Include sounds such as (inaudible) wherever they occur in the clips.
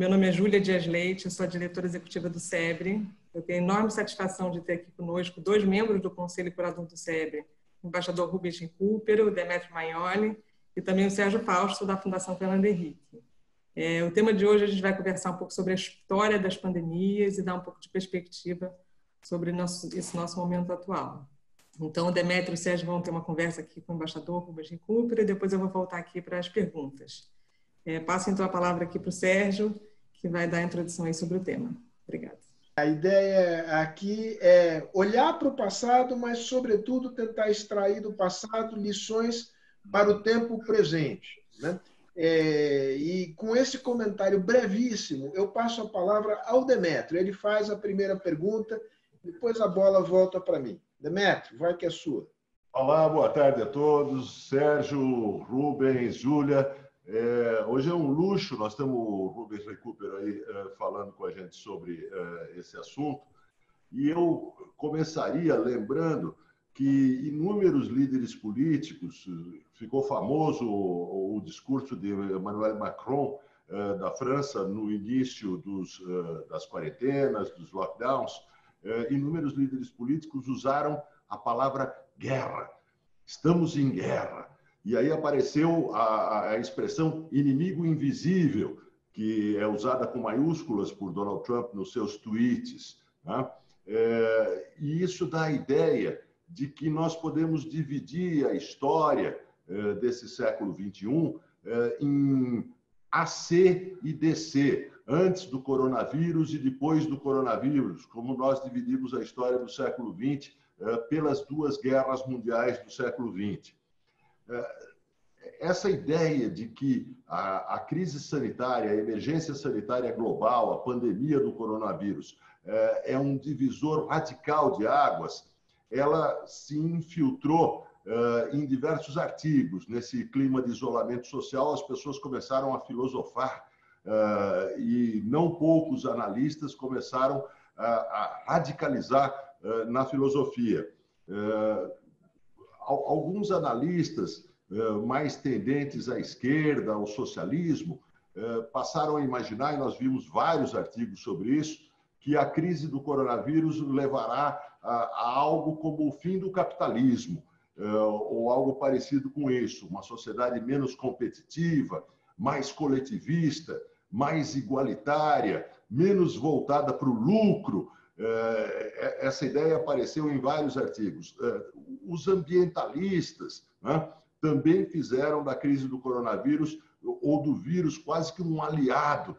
meu nome é Júlia Dias Leite, sou a diretora executiva do SEBRE. Eu tenho enorme satisfação de ter aqui conosco dois membros do Conselho Curador do SEBRE, o embaixador Rubens Cooper, o Demetrio Maioli, e também o Sérgio Fausto, da Fundação Fernando Henrique. É, o tema de hoje a gente vai conversar um pouco sobre a história das pandemias e dar um pouco de perspectiva sobre nosso, esse nosso momento atual. Então, o Demetrio e o Sérgio vão ter uma conversa aqui com o embaixador Rubens Cooper e depois eu vou voltar aqui para as perguntas. É, passo então a palavra aqui para o Sérgio, que vai dar a introdução aí sobre o tema. Obrigada. A ideia aqui é olhar para o passado, mas, sobretudo, tentar extrair do passado lições para o tempo presente. Né? É, e com esse comentário brevíssimo, eu passo a palavra ao Demetrio. Ele faz a primeira pergunta, depois a bola volta para mim. Demetrio, vai que é sua. Olá, boa tarde a todos. Sérgio, Rubens, Júlia. É, hoje é um luxo, nós temos o Rubens Recupero aí é, falando com a gente sobre é, esse assunto. E eu começaria lembrando que inúmeros líderes políticos, ficou famoso o, o discurso de Emmanuel Macron eh, da França no início dos, eh, das quarentenas, dos lockdowns, eh, inúmeros líderes políticos usaram a palavra guerra. Estamos em guerra. E aí apareceu a, a expressão inimigo invisível, que é usada com maiúsculas por Donald Trump nos seus tweets. Né? É, e isso dá a ideia de que nós podemos dividir a história eh, desse século XXI eh, em AC e DC, antes do coronavírus e depois do coronavírus, como nós dividimos a história do século XX eh, pelas duas guerras mundiais do século XX. Essa ideia de que a, a crise sanitária, a emergência sanitária global, a pandemia do coronavírus, é um divisor radical de águas ela se infiltrou uh, em diversos artigos. Nesse clima de isolamento social, as pessoas começaram a filosofar uh, e não poucos analistas começaram a, a radicalizar na filosofia. Alguns analistas mais tendentes à esquerda, ao socialismo, passaram a imaginar, e nós vimos vários artigos sobre isso, que a crise do coronavírus levará a, algo como o fim do capitalismo, é, ou algo parecido com isso, uma sociedade menos competitiva, mais coletivista, mais igualitária, menos voltada para o lucro. É, é, essa ideia apareceu em vários artigos. Os ambientalistas né, também fizeram da crise do coronavírus ou do vírus quase que um aliado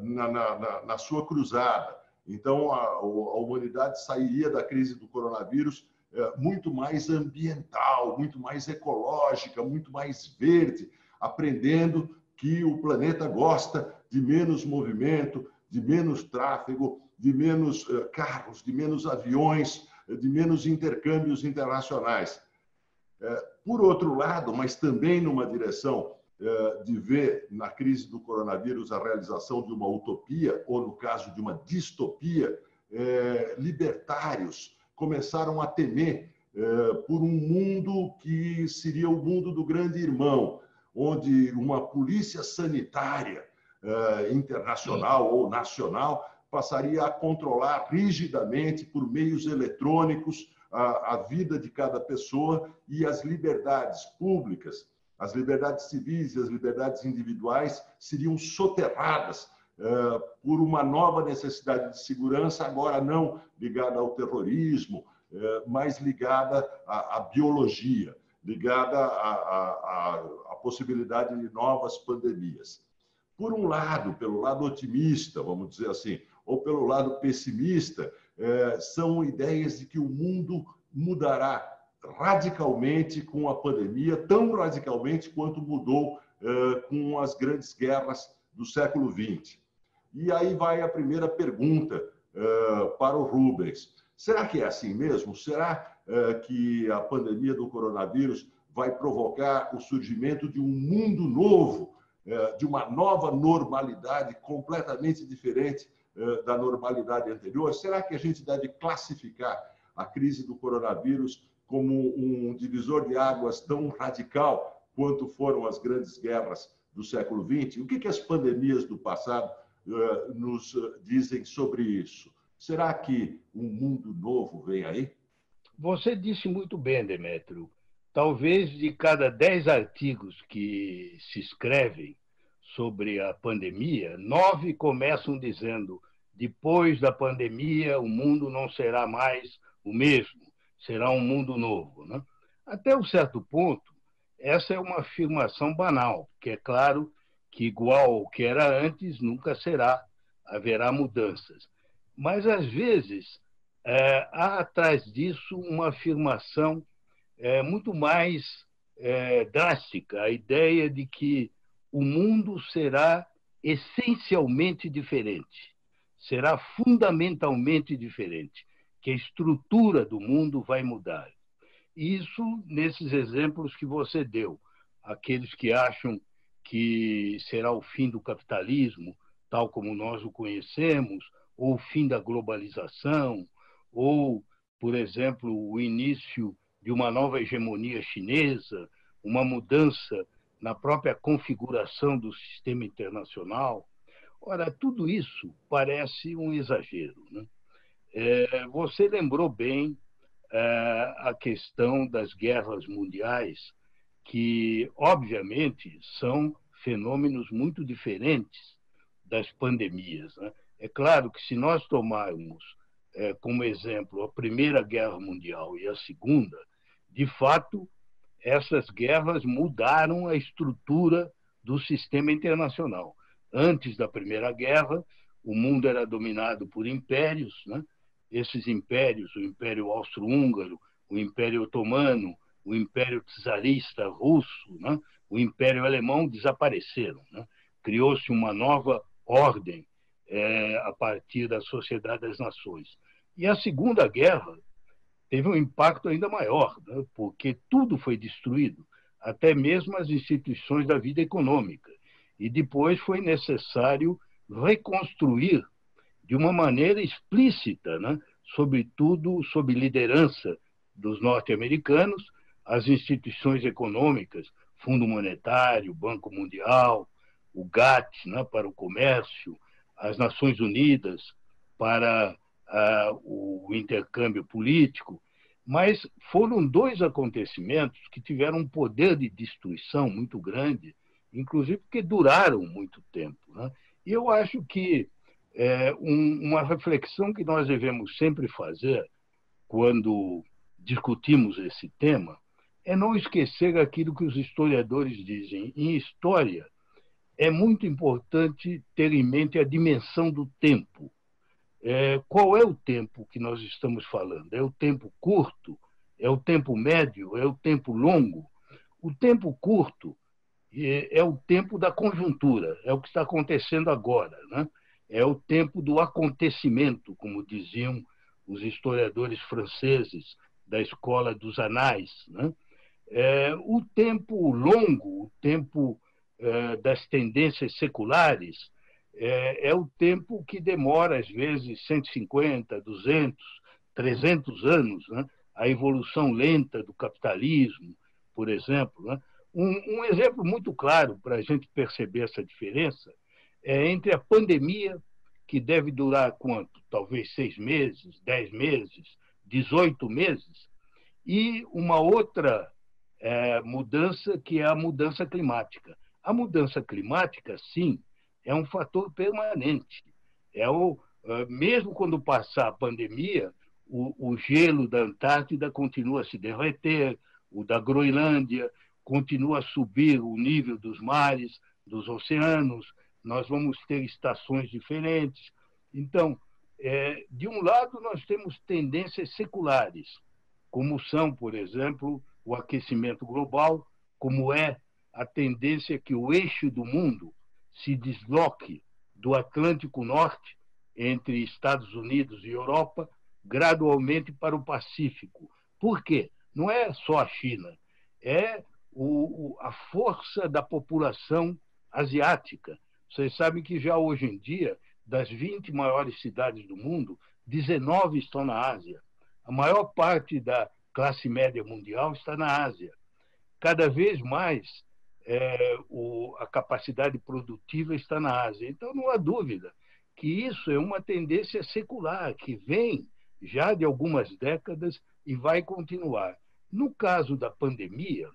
na, na, na sua cruzada. Então, a, a humanidade sairia da crise do coronavírus é, muito mais ambiental, muito mais ecológica, muito mais verde, aprendendo que o planeta gosta de menos movimento, de menos tráfego, de menos uh, carros, de menos aviões, de menos intercâmbios internacionais. Uh, por outro lado, mas também numa direção eh, de ver na crise do coronavírus a realização de uma utopia, ou no caso de uma distopia, eh, libertários começaram a temer eh, por um mundo que seria o mundo do grande irmão, onde uma polícia sanitária internacional ou nacional passaria a controlar rigidamente por meios eletrônicos a, a vida de cada pessoa e as liberdades públicas as liberdades civis e as liberdades individuais seriam soterradas uh, por uma nova necessidade de segurança, agora não ligada ao terrorismo, uh, mas ligada à, à biologia, ligada à, à, à possibilidade de novas pandemias. Por um lado, pelo lado otimista, vamos dizer assim, ou pelo lado pessimista, eh, são ideias de que o mundo mudará radicalmente com a pandemia, tão radicalmente quanto mudou uh, com as grandes guerras do século XX. E aí vai a primeira pergunta uh, para o Rubens. Será que é assim mesmo? Será uh, que a pandemia do coronavírus vai provocar o surgimento de um mundo novo, de uma nova normalidade completamente diferente da normalidade anterior? Será que a gente deve classificar a crise do coronavírus como um divisor de águas tão radical quanto foram as grandes guerras do século XX? O que, que as pandemias do passado uh, nos dizem sobre isso? Será que um mundo novo vem aí? Você disse muito bem, Demétrio. Talvez de cada dez artigos que se escrevem sobre a pandemia, nove começam dizendo: depois da pandemia, o mundo não será mais o mesmo, será um mundo novo. Né? Até um certo ponto, essa é uma afirmação banal, que é claro que igual ao que era antes nunca será, haverá mudanças. Mas, às vezes, é, há atrás disso uma afirmação é, muito mais é, drástica, a ideia de que o mundo será essencialmente diferente, será fundamentalmente diferente, que a estrutura do mundo vai mudar. Isso nesses exemplos que você deu, aqueles que acham que será o fim do capitalismo, tal como nós o conhecemos, ou o fim da globalização, ou, por exemplo, o início de uma nova hegemonia chinesa, uma mudança na própria configuração do sistema internacional. Ora, tudo isso parece um exagero. Né? É, você lembrou bem é, a questão das guerras mundiais, que, obviamente, são fenômenos muito diferentes das pandemias. Né? É claro que, se nós tomarmos é, como exemplo a Primeira Guerra Mundial e a Segunda, de fato, essas guerras mudaram a estrutura do sistema internacional. Antes da Primeira Guerra, o mundo era dominado por impérios, né? esses impérios, o Império Austro-Húngaro, o Império Otomano, o Império Czarista russo, né? o Império Alemão desapareceram. Né? Criou-se uma nova ordem é, a partir da Sociedade das Nações. E a Segunda Guerra teve um impacto ainda maior, né? porque tudo foi destruído, até mesmo as instituições da vida econômica. E depois foi necessário reconstruir de uma maneira explícita, né? sobretudo sob liderança dos norte-americanos, as instituições econômicas, Fundo Monetário, Banco Mundial, o GATT né, para o comércio, as Nações Unidas para uh, o intercâmbio político, mas foram dois acontecimentos que tiveram um poder de destruição muito grande, inclusive porque duraram muito tempo. Né? E eu acho que é, um, uma reflexão que nós devemos sempre fazer quando discutimos esse tema é não esquecer aquilo que os historiadores dizem. Em história, é muito importante ter em mente a dimensão do tempo. É, qual é o tempo que nós estamos falando? É o tempo curto? É o tempo médio? É o tempo longo? O tempo curto é, é o tempo da conjuntura, é o que está acontecendo agora. Né? é o tempo do acontecimento, como diziam os historiadores franceses da escola dos anais. Né? É, o tempo longo, o tempo é, das tendências seculares, é, é, o tempo que demora, às vezes, 150, 200, 300 anos, né? a evolução lenta do capitalismo, por exemplo. Né? Um, um exemplo muito claro para a gente perceber essa diferença é entre a pandemia, que deve durar quanto? Talvez seis meses, dez meses, 18 meses, e uma outra é, mudança que é a mudança climática. A mudança climática, sim, é um fator permanente. É o, é, mesmo quando passar a pandemia, o, o gelo da Antártida continua a se derreter, o da Groenlândia continua a subir o nível dos mares, dos oceanos, nós vamos ter estações diferentes. Então, é, de um lado, nós temos tendências seculares, como são, por exemplo, o aquecimento global, como é a tendência que o eixo do mundo se desloque do Atlântico Norte, entre Estados Unidos e Europa, gradualmente para o Pacífico. Por quê? Não é só a China, é o, a força da população asiática vocês sabem que já hoje em dia, das 20 maiores cidades do mundo, 19 estão na Ásia. A maior parte da classe média mundial está na Ásia. Cada vez mais é, o, a capacidade produtiva está na Ásia. Então, não há dúvida que isso é uma tendência secular, que vem já de algumas décadas e vai continuar. No caso da pandemia,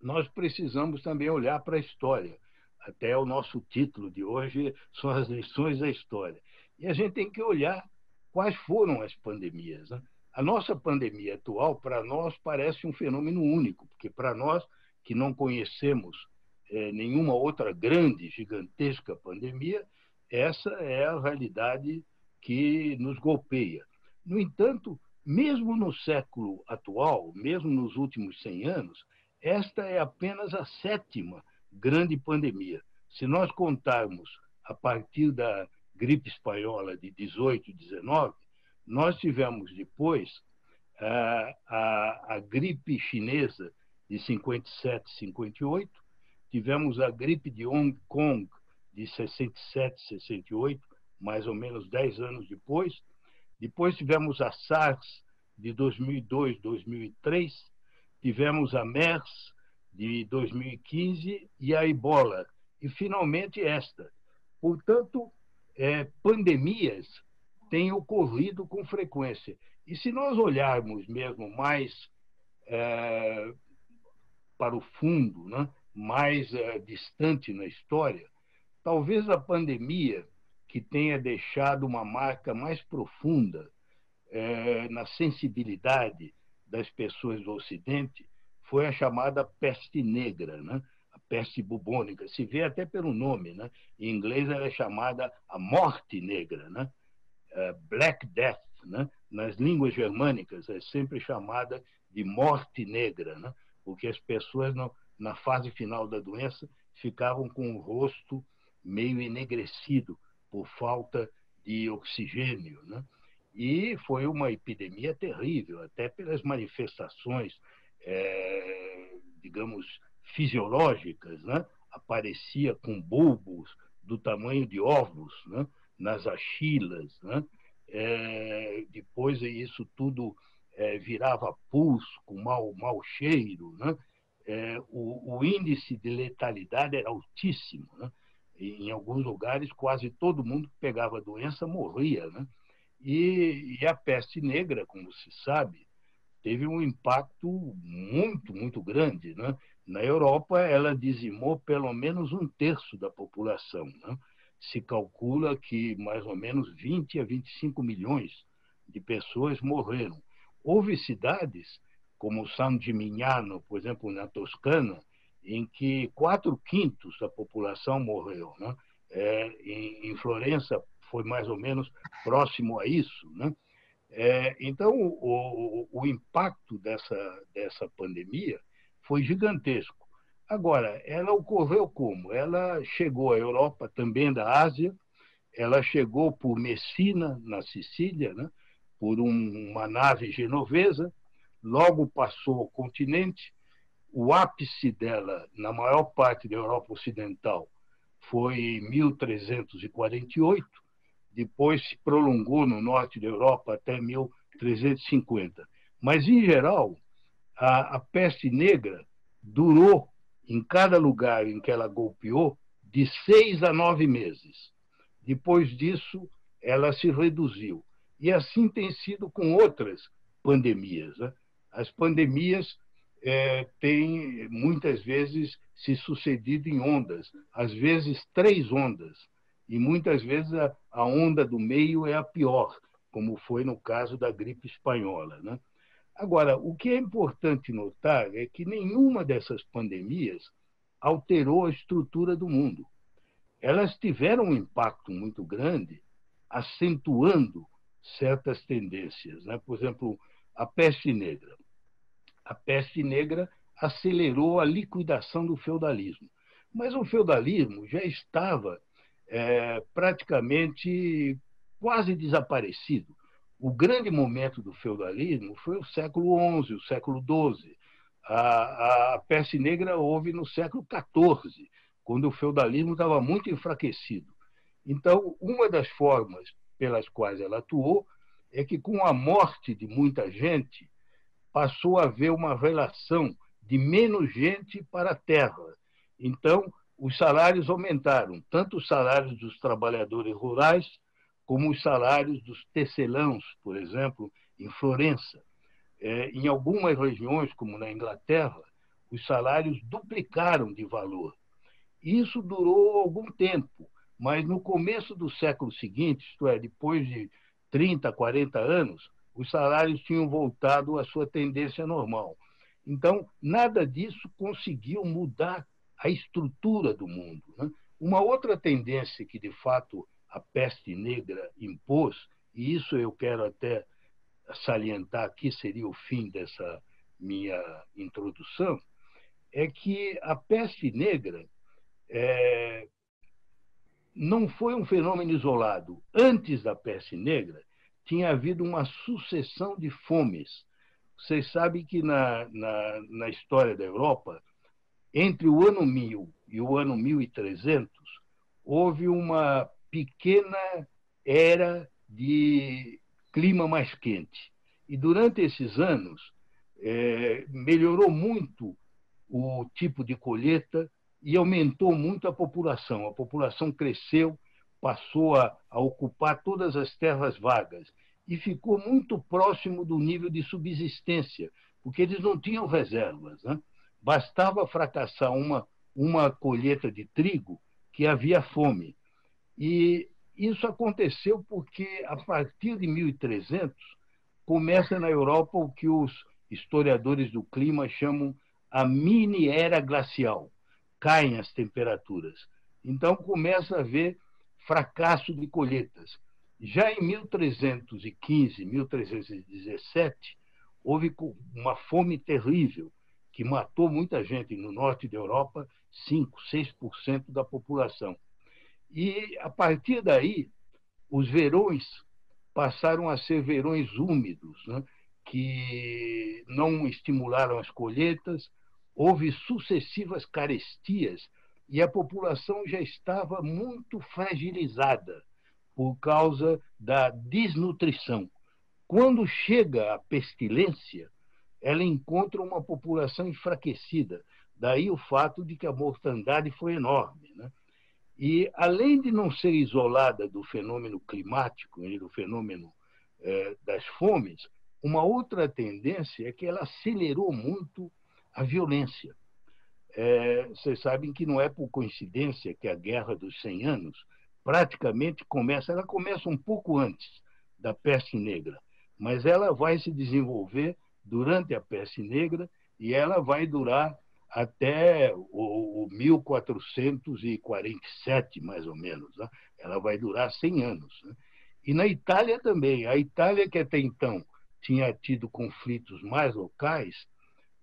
nós precisamos também olhar para a história. Até o nosso título de hoje são as lições da história. E a gente tem que olhar quais foram as pandemias. Né? A nossa pandemia atual, para nós, parece um fenômeno único, porque para nós que não conhecemos é, nenhuma outra grande, gigantesca pandemia, essa é a realidade que nos golpeia. No entanto, mesmo no século atual, mesmo nos últimos 100 anos, esta é apenas a sétima grande pandemia. Se nós contarmos a partir da gripe espanhola de 18 e 19, nós tivemos depois a, a, a gripe chinesa de 57 e 58, tivemos a gripe de Hong Kong de 67 e 68, mais ou menos 10 anos depois. Depois tivemos a SARS de 2002, 2003, tivemos a MERS de 2015 e a Ebola. E, finalmente, esta. Portanto, é, pandemias têm ocorrido com frequência. E se nós olharmos mesmo mais é, para o fundo, né, mais é, distante na história, talvez a pandemia que tenha deixado uma marca mais profunda é, na sensibilidade das pessoas do Ocidente foi a chamada peste negra, né? a peste bubônica. Se vê até pelo nome. Né? Em inglês ela é chamada a morte negra, né? Uh, Black Death. Né? Nas línguas germânicas é sempre chamada de morte negra, né? Porque as pessoas, na fase final da doença, ficavam com o rosto meio enegrecido por falta de oxigênio. Né? E foi uma epidemia terrível, até pelas manifestações, é, digamos, fisiológicas. Né? Aparecia com bulbos do tamanho de ovos né? nas axilas. Né? É, depois isso tudo é, virava pus com mau, mau cheiro. Né? É, o, o, índice de letalidade era altíssimo. Né? Em alguns lugares, quase todo mundo que pegava a doença morria. Né? E, e a peste negra, como se sabe, teve um impacto muito, muito grande. Né? Na Europa, ela dizimou pelo menos um terço da população. Né? Se calcula que mais ou menos 20 a 25 milhões de pessoas morreram. Houve cidades, como San Gimignano, por exemplo, na Toscana, em que quatro quintos da população morreu. Né? É, em, em Florença, foi mais ou menos próximo a isso. Né? É, então, o, o, o, impacto dessa, dessa pandemia foi gigantesco. Agora, ela ocorreu como? Ela chegou à Europa, também da Ásia, ela chegou por Messina, na Sicília, né? Por um, uma nave genovesa, logo passou o continente. O ápice dela, na maior parte da Europa Ocidental, foi em 1348, depois se prolongou no norte da Europa até 1350. Mas, em geral, a, a peste negra durou, em cada lugar em que ela golpeou, de seis a nove meses. Depois disso, ela se reduziu. E assim tem sido com outras pandemias. Né? As pandemias é, têm, muitas vezes, se sucedido em ondas, às vezes três ondas e muitas vezes a, a onda do meio é a pior, como foi no caso da gripe espanhola. Né? Agora, o que é importante notar é que nenhuma dessas pandemias alterou a estrutura do mundo. Elas tiveram um impacto muito grande, acentuando certas tendências. Né? Por exemplo, a peste negra. A peste negra acelerou a liquidação do feudalismo. Mas o feudalismo já estava é, praticamente quase desaparecido. O grande momento do feudalismo foi o século XI, o século XII. A, a peste negra houve no século XIV, quando o feudalismo estava muito enfraquecido. Então, uma das formas pelas quais ela atuou é que, com a morte de muita gente, passou a haver uma relação de menos gente para a terra. Então, os salários aumentaram, tanto os salários dos trabalhadores rurais, como os salários dos tecelãos, por exemplo, em Florença. É, em algumas regiões, como na Inglaterra, os salários duplicaram de valor. Isso durou algum tempo, mas no começo do século seguinte, isto é, depois de 30, 40 anos, os salários tinham voltado à sua tendência normal. Então, nada disso conseguiu mudar a estrutura do mundo. Né? Uma outra tendência que, de fato, a peste negra impôs, e isso eu quero até salientar aqui, seria o fim dessa minha introdução, é que a peste negra é, não foi um fenômeno isolado. Antes da peste negra, tinha havido uma sucessão de fomes. Vocês sabem que na, na, na história da Europa, entre o ano 1000 e o ano 1300, houve uma pequena era de clima mais quente. E durante esses anos, é, melhorou muito o tipo de colheita e aumentou muito a população. A população cresceu, passou a, a ocupar todas as terras vagas e ficou muito próximo do nível de subsistência, porque eles não tinham reservas. Né? Bastava fracassar uma, uma colheita de trigo que havia fome. E isso aconteceu porque, a partir de 1300, começa na Europa o que os historiadores do clima chamam a mini era glacial. Caem as temperaturas. Então começa a haver fracasso de colheitas. Já em 1315, 1317, houve uma fome terrível que matou muita gente no norte da Europa, 5, 6% da população. E a partir daí, os verões passaram a ser verões úmidos, né? que não estimularam as colheitas, houve sucessivas carestias e a população já estava muito fragilizada por causa da desnutrição. Quando chega a pestilência, ela encontra uma população enfraquecida. Daí o fato de que a mortandade foi enorme. Né? E, além de não ser isolada do fenômeno climático e do fenômeno eh, das fomes, uma outra tendência é que ela acelerou muito a violência. É, vocês sabem que não é por coincidência que a Guerra dos 100 Anos praticamente começa, ela começa um pouco antes da peste negra, mas ela vai se desenvolver durante a peste negra e ela vai durar até o, o 1447, mais ou menos. Né? Ela vai durar 100 anos. Né? E na Itália também. A Itália, que até então tinha tido conflitos mais locais,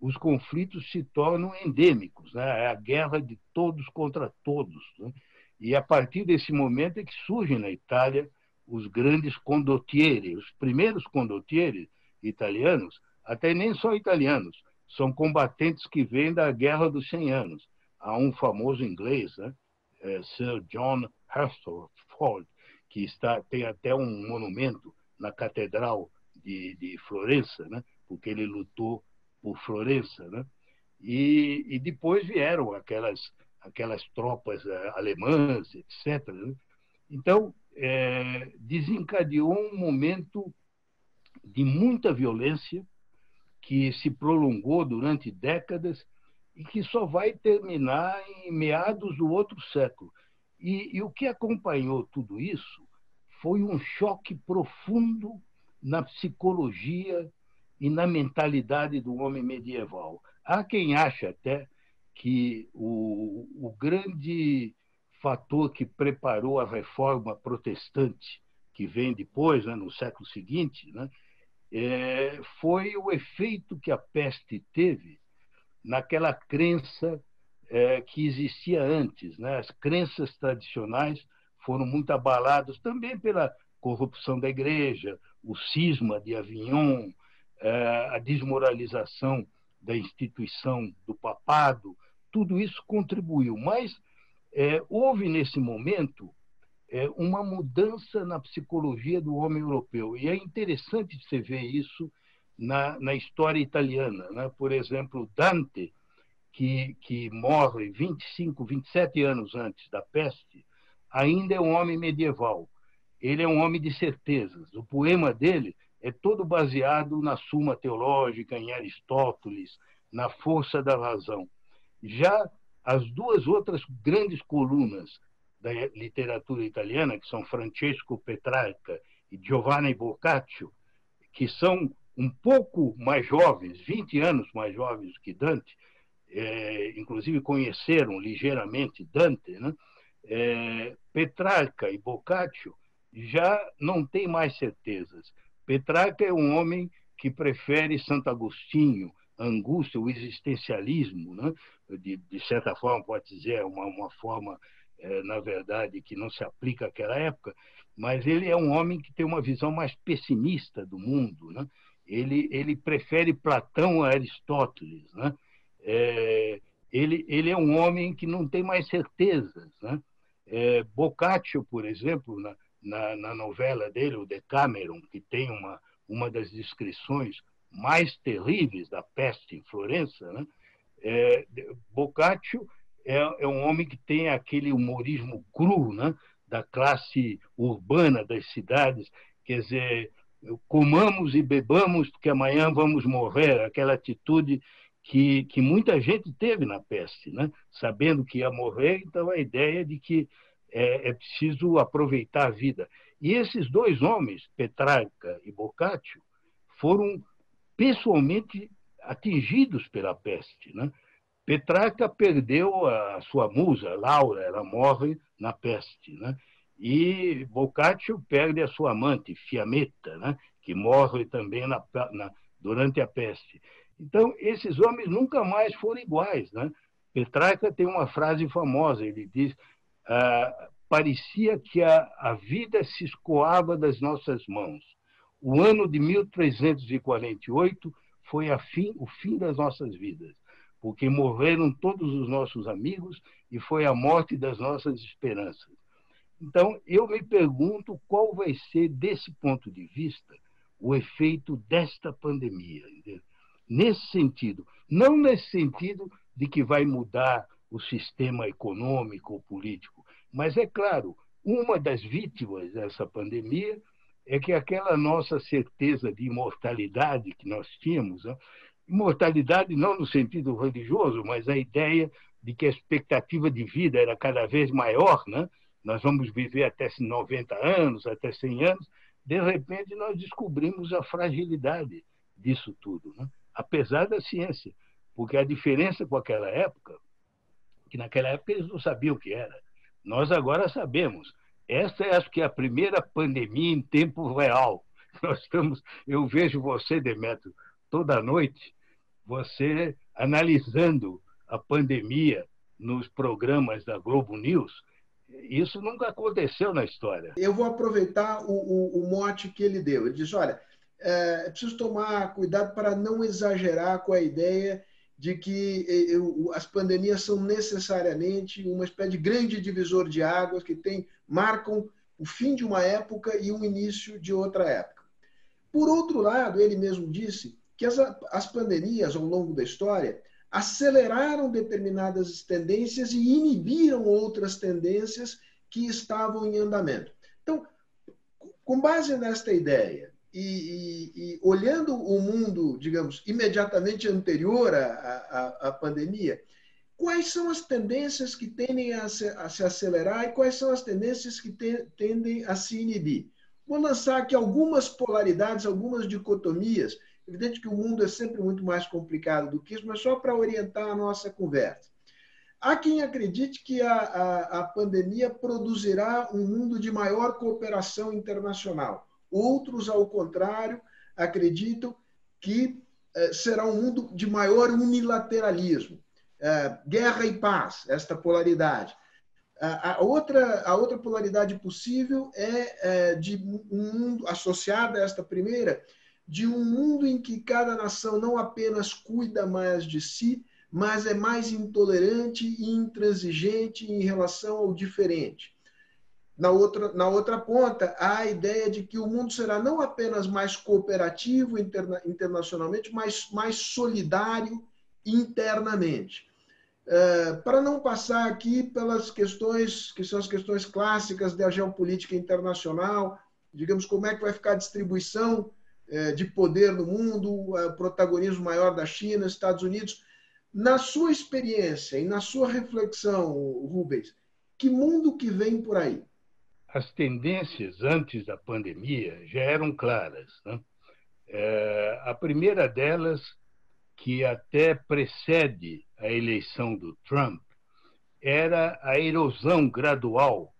os conflitos se tornam endêmicos, né? é a guerra de todos contra todos. Né? E a partir desse momento é que surgem na Itália os grandes condottieri, os primeiros condottieri italianos, até nem só italianos, são combatentes que vêm da Guerra dos 100 Anos. Há um famoso inglês, né? é Sir John Harsford, que está, tem até um monumento na Catedral de, de Florença, né? porque ele lutou por Florença, né? E, e depois vieram aquelas aquelas tropas eh, alemãs, etc. Né? Então é, desencadeou um momento de muita violência que se prolongou durante décadas e que só vai terminar em meados do outro século. E, e, o que acompanhou tudo isso foi um choque profundo na psicologia e na mentalidade do homem medieval. Há quem acha até que o, o grande fator que preparou a reforma protestante, que vem depois, né, no século seguinte, né, é, foi o efeito que a peste teve naquela crença é, que existia antes. Né? As crenças tradicionais foram muito abaladas também pela corrupção da igreja, o cisma de Avignon, a desmoralização da instituição do papado, tudo isso contribuiu. Mas é, houve nesse momento é, uma mudança na psicologia do homem europeu. E é interessante você ver isso na, na história italiana. Né? Por exemplo, Dante, que, que morre 25, 27 anos antes da peste, ainda é um homem medieval. Ele é um homem de certezas. O poema dele é todo baseado na Suma Teológica, em Aristóteles, na força da razão. Já as duas outras grandes colunas da literatura italiana, que são Francesco Petrarca e Giovanni Boccaccio, que são um pouco mais jovens, 20 anos mais jovens que Dante, é, inclusive conheceram ligeiramente Dante, né? é, Petrarca e Boccaccio já não têm mais certezas. Petrarca é um homem que prefere Santo Agostinho, angústia, o existencialismo, né? de, de certa forma, pode dizer, uma, uma forma, é, na verdade, que não se aplica àquela época, mas ele é um homem que tem uma visão mais pessimista do mundo. Né? Ele, ele prefere Platão a Aristóteles. Né? É, ele, ele é um homem que não tem mais certezas. Né? É, Boccaccio, por exemplo, na, na, na, novela dele, o Decameron, que tem uma, uma das descrições mais terríveis da peste em Florença, né? é, Boccaccio é, é, um homem que tem aquele humorismo cru né? da classe urbana das cidades, quer dizer, comamos e bebamos porque amanhã vamos morrer, aquela atitude que, que muita gente teve na peste, né? sabendo que ia morrer, então a ideia de que é, é preciso aproveitar a vida. E esses dois homens, Petrarca e Boccaccio, foram pessoalmente atingidos pela peste. Né? Petrarca perdeu a sua musa, Laura, ela morre na peste. Né? E Boccaccio perde a sua amante, Fiametta, né? que morre também na, na, durante a peste. Então, esses homens nunca mais foram iguais. Né? Petrarca tem uma frase famosa, ele diz, ah, parecia que a, a vida se escoava das nossas mãos. O ano de 1348 foi fim, o fim das nossas vidas, porque morreram todos os nossos amigos e foi a morte das nossas esperanças. Então, eu me pergunto qual vai ser, desse ponto de vista, o efeito desta pandemia. Entendeu? Nesse sentido, não nesse sentido de que vai mudar o sistema econômico ou político, mas é claro, uma das vítimas dessa pandemia é que aquela nossa certeza de imortalidade que nós tínhamos, né? imortalidade não no sentido religioso, mas a ideia de que a expectativa de vida era cada vez maior, né? nós vamos viver até 90 anos, até 100 anos, de repente nós descobrimos a fragilidade disso tudo, né? apesar da ciência, porque a diferença com aquela época, que naquela época eles não sabiam o que era, nós agora sabemos. Esta é acho que é a primeira pandemia em tempo real. (laughs) Nós estamos, eu vejo você, Demetrio, toda noite, você analisando a pandemia nos programas da Globo News. Isso nunca aconteceu na história. Eu vou aproveitar o, o, o mote que ele deu. Ele diz: olha, é, é preciso tomar cuidado para não exagerar com a ideia de que as pandemias são necessariamente uma espécie de grande divisor de águas que tem, marcam o fim de uma época e o início de outra época. Por outro lado, ele mesmo disse que as, as pandemias, ao longo da história, aceleraram determinadas tendências e inibiram outras tendências que estavam em andamento. Então, com base nesta ideia, e, e, e, olhando o mundo, digamos, imediatamente anterior à, à, à, pandemia, quais são as tendências que tendem a se, a se acelerar e quais são as tendências que te, tendem a se inibir? Vou lançar aqui algumas polaridades, algumas dicotomias. Evidente que o mundo é sempre muito mais complicado do que isso, mas só para orientar a nossa conversa. Há quem acredite que a, a, a pandemia produzirá um mundo de maior cooperação internacional Outros, ao contrário, acreditam que eh, será um mundo de maior unilateralismo. Eh, guerra e paz, esta polaridade. A outra, a outra polaridade possível é, é de um mundo associada a esta primeira, de um mundo em que cada nação não apenas cuida mais de si, mas é mais intolerante e intransigente em relação ao diferente. Na outra, na outra ponta, há a ideia de que o mundo será não apenas mais cooperativo interna, internacionalmente, mas mais solidário internamente. É, para não passar aqui pelas questões que são as questões clássicas da geopolítica internacional, digamos, como é que vai ficar a distribuição é, de poder no mundo, o protagonismo maior da China, Estados Unidos. Na sua experiência e na sua reflexão, Rubens, que mundo que vem por aí? As tendências antes da pandemia já eram claras. Né? É, a primeira delas, que até precede a eleição do Trump, era a erosão gradual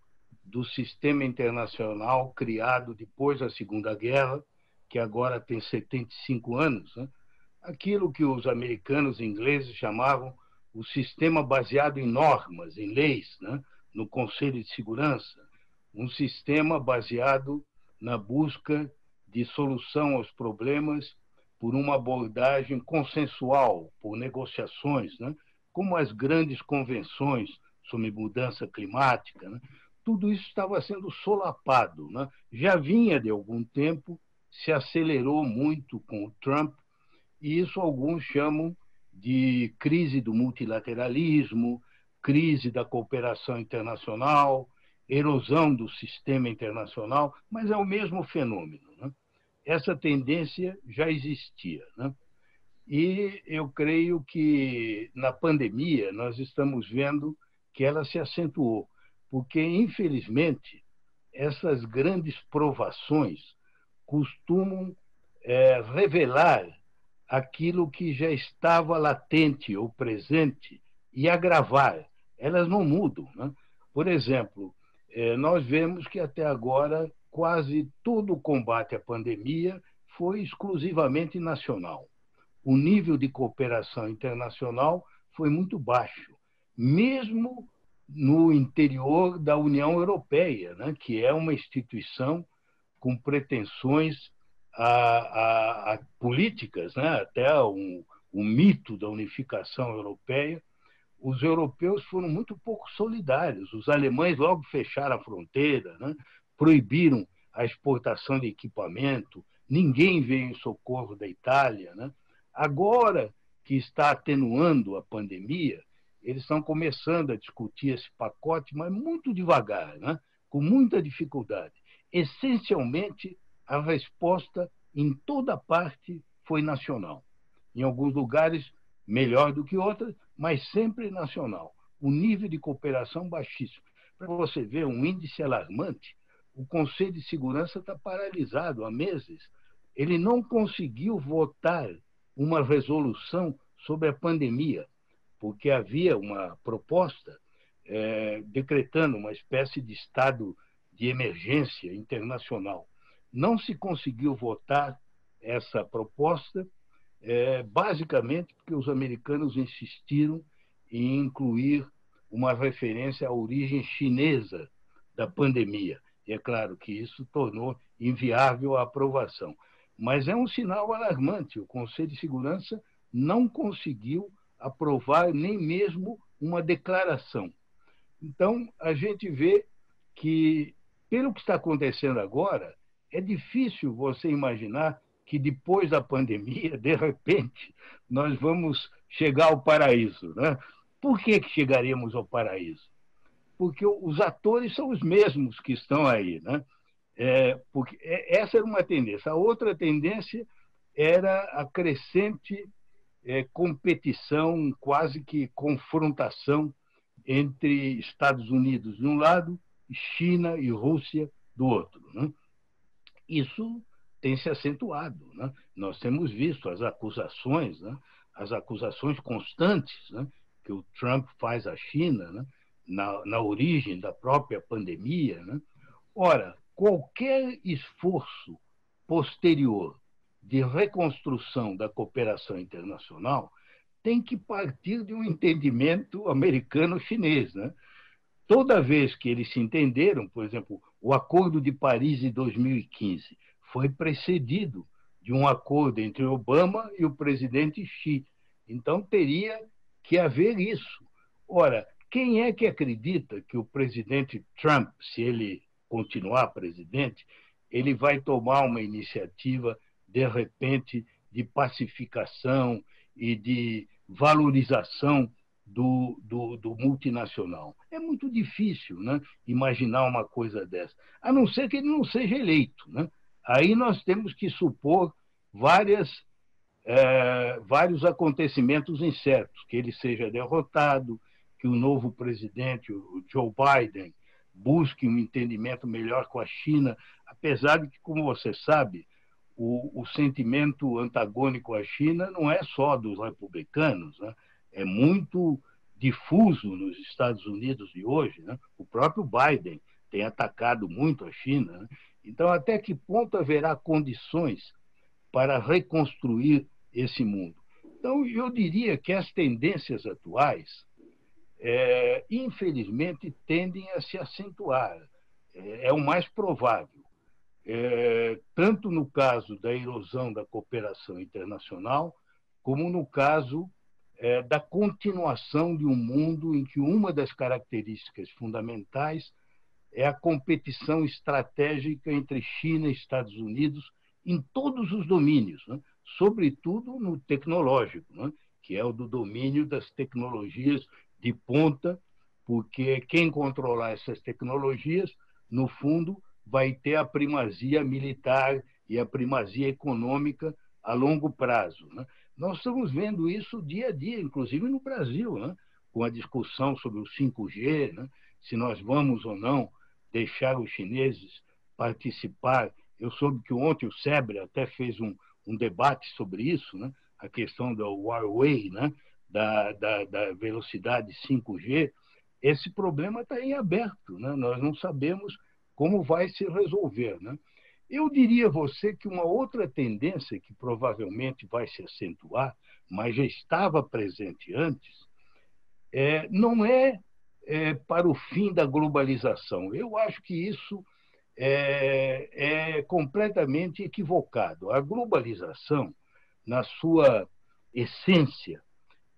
do sistema internacional criado depois da Segunda Guerra, que agora tem 75 anos. Né? Aquilo que os americanos e ingleses chamavam o sistema baseado em normas, em leis, né? no Conselho de Segurança, um sistema baseado na busca de solução aos problemas por uma abordagem consensual, por negociações, né? como as grandes convenções sobre mudança climática. Né? Tudo isso estava sendo solapado. Né? Já vinha de algum tempo, se acelerou muito com o Trump, e isso alguns chamam de crise do multilateralismo, crise da cooperação internacional, erosão do sistema internacional, mas é o mesmo fenômeno. Né? Essa tendência já existia. Né? E eu creio que na pandemia nós estamos vendo que ela se acentuou, porque, infelizmente, essas grandes provações costumam é, revelar aquilo que já estava latente ou presente e agravar. Elas não mudam. Né? Por exemplo, nós vemos que até agora quase todo o combate à pandemia foi exclusivamente nacional. O nível de cooperação internacional foi muito baixo, mesmo no interior da União Europeia, né, que é uma instituição com pretensões a, a, a políticas, né, até um, um mito da unificação europeia, os europeus foram muito pouco solidários. Os alemães logo fecharam a fronteira, né? proibiram a exportação de equipamento, ninguém veio em socorro da Itália. Né? Agora que está atenuando a pandemia, eles estão começando a discutir esse pacote, mas muito devagar, né? com muita dificuldade. Essencialmente, a resposta em toda parte foi nacional. Em alguns lugares, melhor do que outras, mas sempre nacional. O nível de cooperação baixíssimo. Para você ver um índice alarmante, o Conselho de Segurança está paralisado há meses. Ele não conseguiu votar uma resolução sobre a pandemia, porque havia uma proposta é, decretando uma espécie de estado de emergência internacional. Não se conseguiu votar essa proposta é, basicamente porque os americanos insistiram em incluir uma referência à origem chinesa da pandemia. E é claro que isso tornou inviável a aprovação. Mas é um sinal alarmante. O Conselho de Segurança não conseguiu aprovar nem mesmo uma declaração. Então, a gente vê que, pelo que está acontecendo agora, é difícil você imaginar que depois da pandemia, de repente, nós vamos chegar ao paraíso. Né? Por que, que chegaríamos ao paraíso? Porque os atores são os mesmos que estão aí. Né? É, porque é, essa era uma tendência. A outra tendência era a crescente é, competição, quase que confrontação entre Estados Unidos de um lado, China e Rússia do outro. Né? Isso tem se acentuado. Né? Nós temos visto as acusações, né? as acusações constantes né? que o Trump faz à China né? na, na origem da própria pandemia. Né? Ora, qualquer esforço posterior de reconstrução da cooperação internacional tem que partir de um entendimento americano-chinês. Né? Toda vez que eles se entenderam, por exemplo, o Acordo de Paris de 2015 foi precedido de um acordo entre Obama e o presidente Xi. Então teria que haver isso. Ora, quem é que acredita que o presidente Trump, se ele continuar presidente, ele vai tomar uma iniciativa, de repente, de pacificação e de valorização do, do, do, multinacional. É muito difícil né, imaginar uma coisa dessa, a não ser que ele não seja eleito. Né? Aí nós temos que supor várias, é, vários acontecimentos incertos, que ele seja derrotado, que o novo presidente, o Joe Biden, busque um entendimento melhor com a China, apesar de que, como você sabe, o, o sentimento antagônico à China não é só dos republicanos, né? é muito difuso nos Estados Unidos de hoje. Né? O próprio Biden tem atacado muito a China. Né? Então, até que ponto haverá condições para reconstruir esse mundo? Então, eu diria que as tendências atuais, é, infelizmente, tendem a se acentuar. É, é o mais provável. É, tanto no caso da erosão da cooperação internacional, como no caso é, da continuação de um mundo em que uma das características fundamentais é a competição estratégica entre China e Estados Unidos em todos os domínios, né? sobretudo no tecnológico, né? que é o do domínio das tecnologias de ponta, porque quem controlar essas tecnologias, no fundo, vai ter a primazia militar e a primazia econômica a longo prazo. Né? Nós estamos vendo isso dia a dia, inclusive no Brasil, né? com a discussão sobre o 5G, né? se nós vamos ou não deixar os chineses participar. Eu soube que ontem o SEBRE até fez um, um debate sobre isso, né? a questão do Huawei, né? da, da, da velocidade 5G. Esse problema está em aberto, né? nós não sabemos como vai se resolver. Né? Eu diria a você que uma outra tendência que provavelmente vai se acentuar, mas já estava presente antes, é, não é, é para o fim da globalização. Eu acho que isso é, é completamente equivocado. A globalização, na sua essência,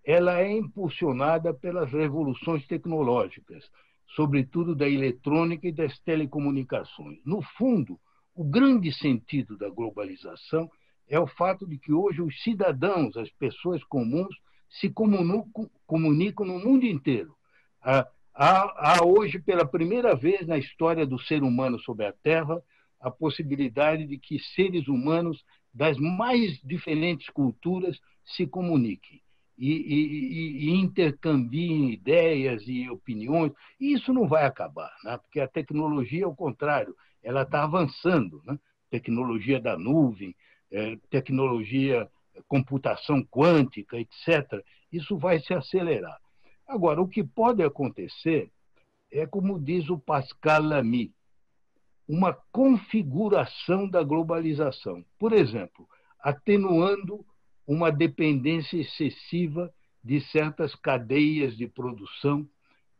ela é impulsionada pelas revoluções tecnológicas, sobretudo da eletrônica e das telecomunicações. No fundo, o grande sentido da globalização é o fato de que hoje os cidadãos, as pessoas comuns, se comunicam, comunicam no mundo inteiro. Há, há, hoje, pela primeira vez na história do ser humano sobre a Terra, a possibilidade de que seres humanos das mais diferentes culturas se comuniquem e, e, e intercambiem ideias e opiniões. E isso não vai acabar, né? porque a tecnologia, ao contrário, ela está avançando. Né? Tecnologia da nuvem, é, tecnologia, computação quântica, etc. Isso vai se acelerar. Agora, o que pode acontecer é, como diz o Pascal Lamy, uma configuração da globalização. Por exemplo, atenuando uma dependência excessiva de certas cadeias de produção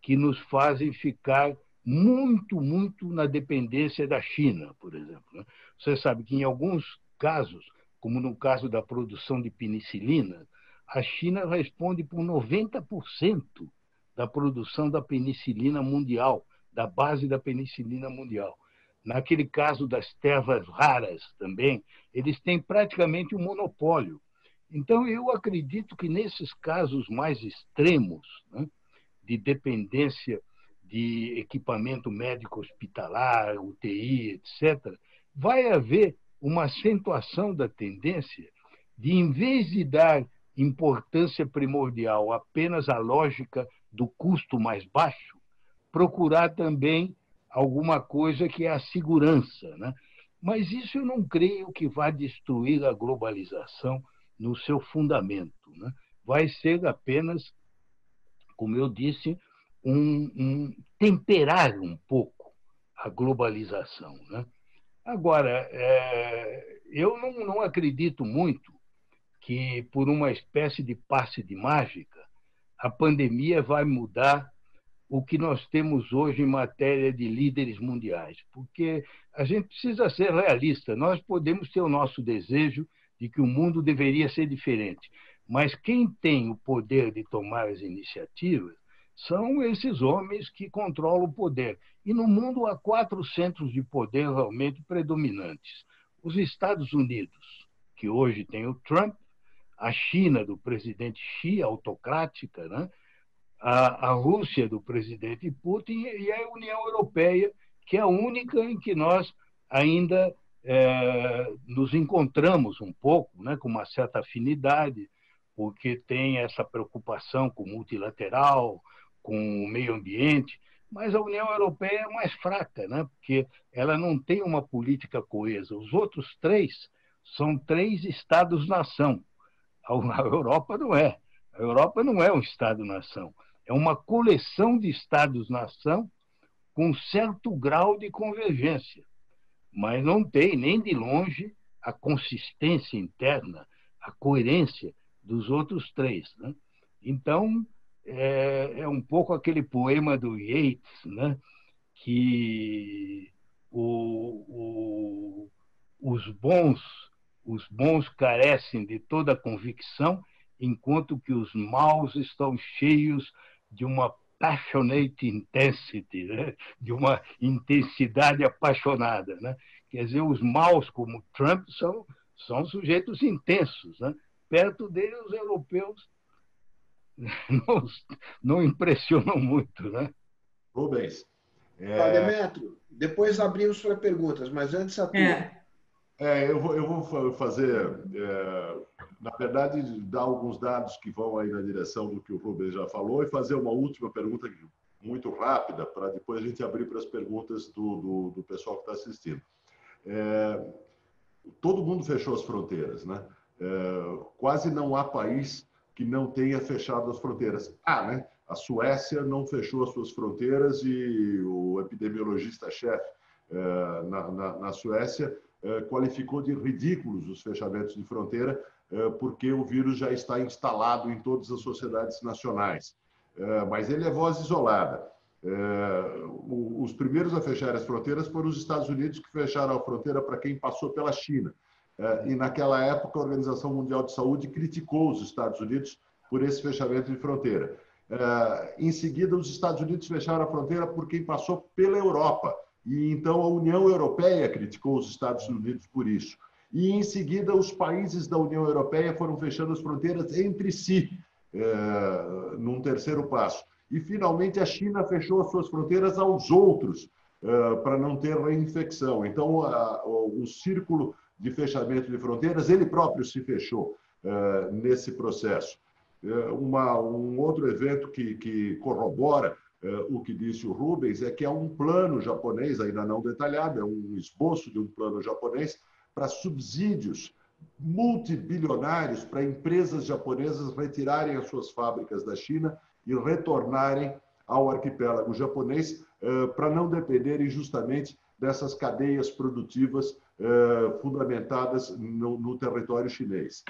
que nos fazem ficar muito, muito na dependência da China, por exemplo. Né? Você sabe que, em alguns casos, como no caso da produção de penicilina, a China responde por 90% da produção da penicilina mundial, da base da penicilina mundial. Naquele caso das terras raras também, eles têm praticamente um monopólio. Então, eu acredito que nesses casos mais extremos, né, de dependência de equipamento médico hospitalar, UTI, etc., vai haver uma acentuação da tendência de, em vez de dar importância primordial apenas à lógica do custo mais baixo, procurar também alguma coisa que é a segurança. Né? Mas isso eu não creio que vá destruir a globalização no seu fundamento. Né? Vai ser apenas, como eu disse, um, um temperar um pouco a globalização. Né? Agora, é, eu não, não acredito muito que, por uma espécie de passe de mágica, a pandemia vai mudar o que nós temos hoje em matéria de líderes mundiais, porque a gente precisa ser realista. Nós podemos ter o nosso desejo de que o mundo deveria ser diferente, mas quem tem o poder de tomar as iniciativas são esses homens que controlam o poder. E no mundo há quatro centros de poder realmente predominantes: os Estados Unidos, que hoje tem o Trump, a China do presidente Xi, autocrática, né? a, a Rússia do presidente Putin e a União Europeia, que é a única em que nós ainda é, nos encontramos um pouco, né, com uma certa afinidade, porque tem essa preocupação com o multilateral, com o meio ambiente, mas a União Europeia é mais fraca, né, porque ela não tem uma política coesa. Os outros três são três Estados-nação. A Europa não é. A Europa não é um Estado-nação. É uma coleção de Estados-nação com certo grau de convergência mas não tem nem de longe a consistência interna, a coerência dos outros três. Né? Então, é, é, um pouco aquele poema do Yeats, né? que o, o, os bons os bons carecem de toda convicção, enquanto que os maus estão cheios de uma passionate intensity, né? de uma intensidade apaixonada. Né? Quer dizer, os maus como Trump são, são sujeitos intensos. Né? Perto dele, os europeus (laughs) não, não impressionam muito. Né? Rubens. É... Demetrio, depois abrimos para perguntas, mas antes a tua. É. É, eu, vou, eu vou fazer, é, na verdade, dar alguns dados que vão aí na direção do que o Rubens já falou e fazer uma última pergunta muito rápida para depois a gente abrir para as perguntas do, do, do pessoal que está assistindo. É, todo mundo fechou as fronteiras, né? É, quase não há país que não tenha fechado as fronteiras. Ah, né? A Suécia não fechou as suas fronteiras e o epidemiologista-chefe na, na, na Suécia eh, qualificou de ridículos os fechamentos de fronteira, eh, porque o vírus já está instalado em todas as sociedades nacionais. Eh, mas ele é voz isolada. Os primeiros a fechar as fronteiras foram os Estados Unidos, que fecharam a fronteira para quem passou pela China. E naquela época, a Organização Mundial de Saúde criticou os Estados Unidos por esse fechamento de fronteira. Em seguida, os Estados Unidos fecharam a fronteira por quem passou pela Europa e então a União Europeia criticou os Estados Unidos por isso. E em seguida, os países da União Europeia foram fechando as fronteiras entre si, é, num terceiro passo. E finalmente a China fechou as suas fronteiras aos outros, é, para não ter reinfecção. Então, a, o, o, círculo de fechamento de fronteiras, ele próprio se fechou é, nesse processo. Uma, um outro evento que, que corrobora o que disse o Rubens é que é um plano japonês, ainda não detalhado, é um esboço de um plano japonês para subsídios multibilionários para empresas japonesas retirarem as suas fábricas da China e retornarem ao arquipélago japonês eh, para não dependerem justamente dessas cadeias produtivas eh, fundamentadas no, território chinês.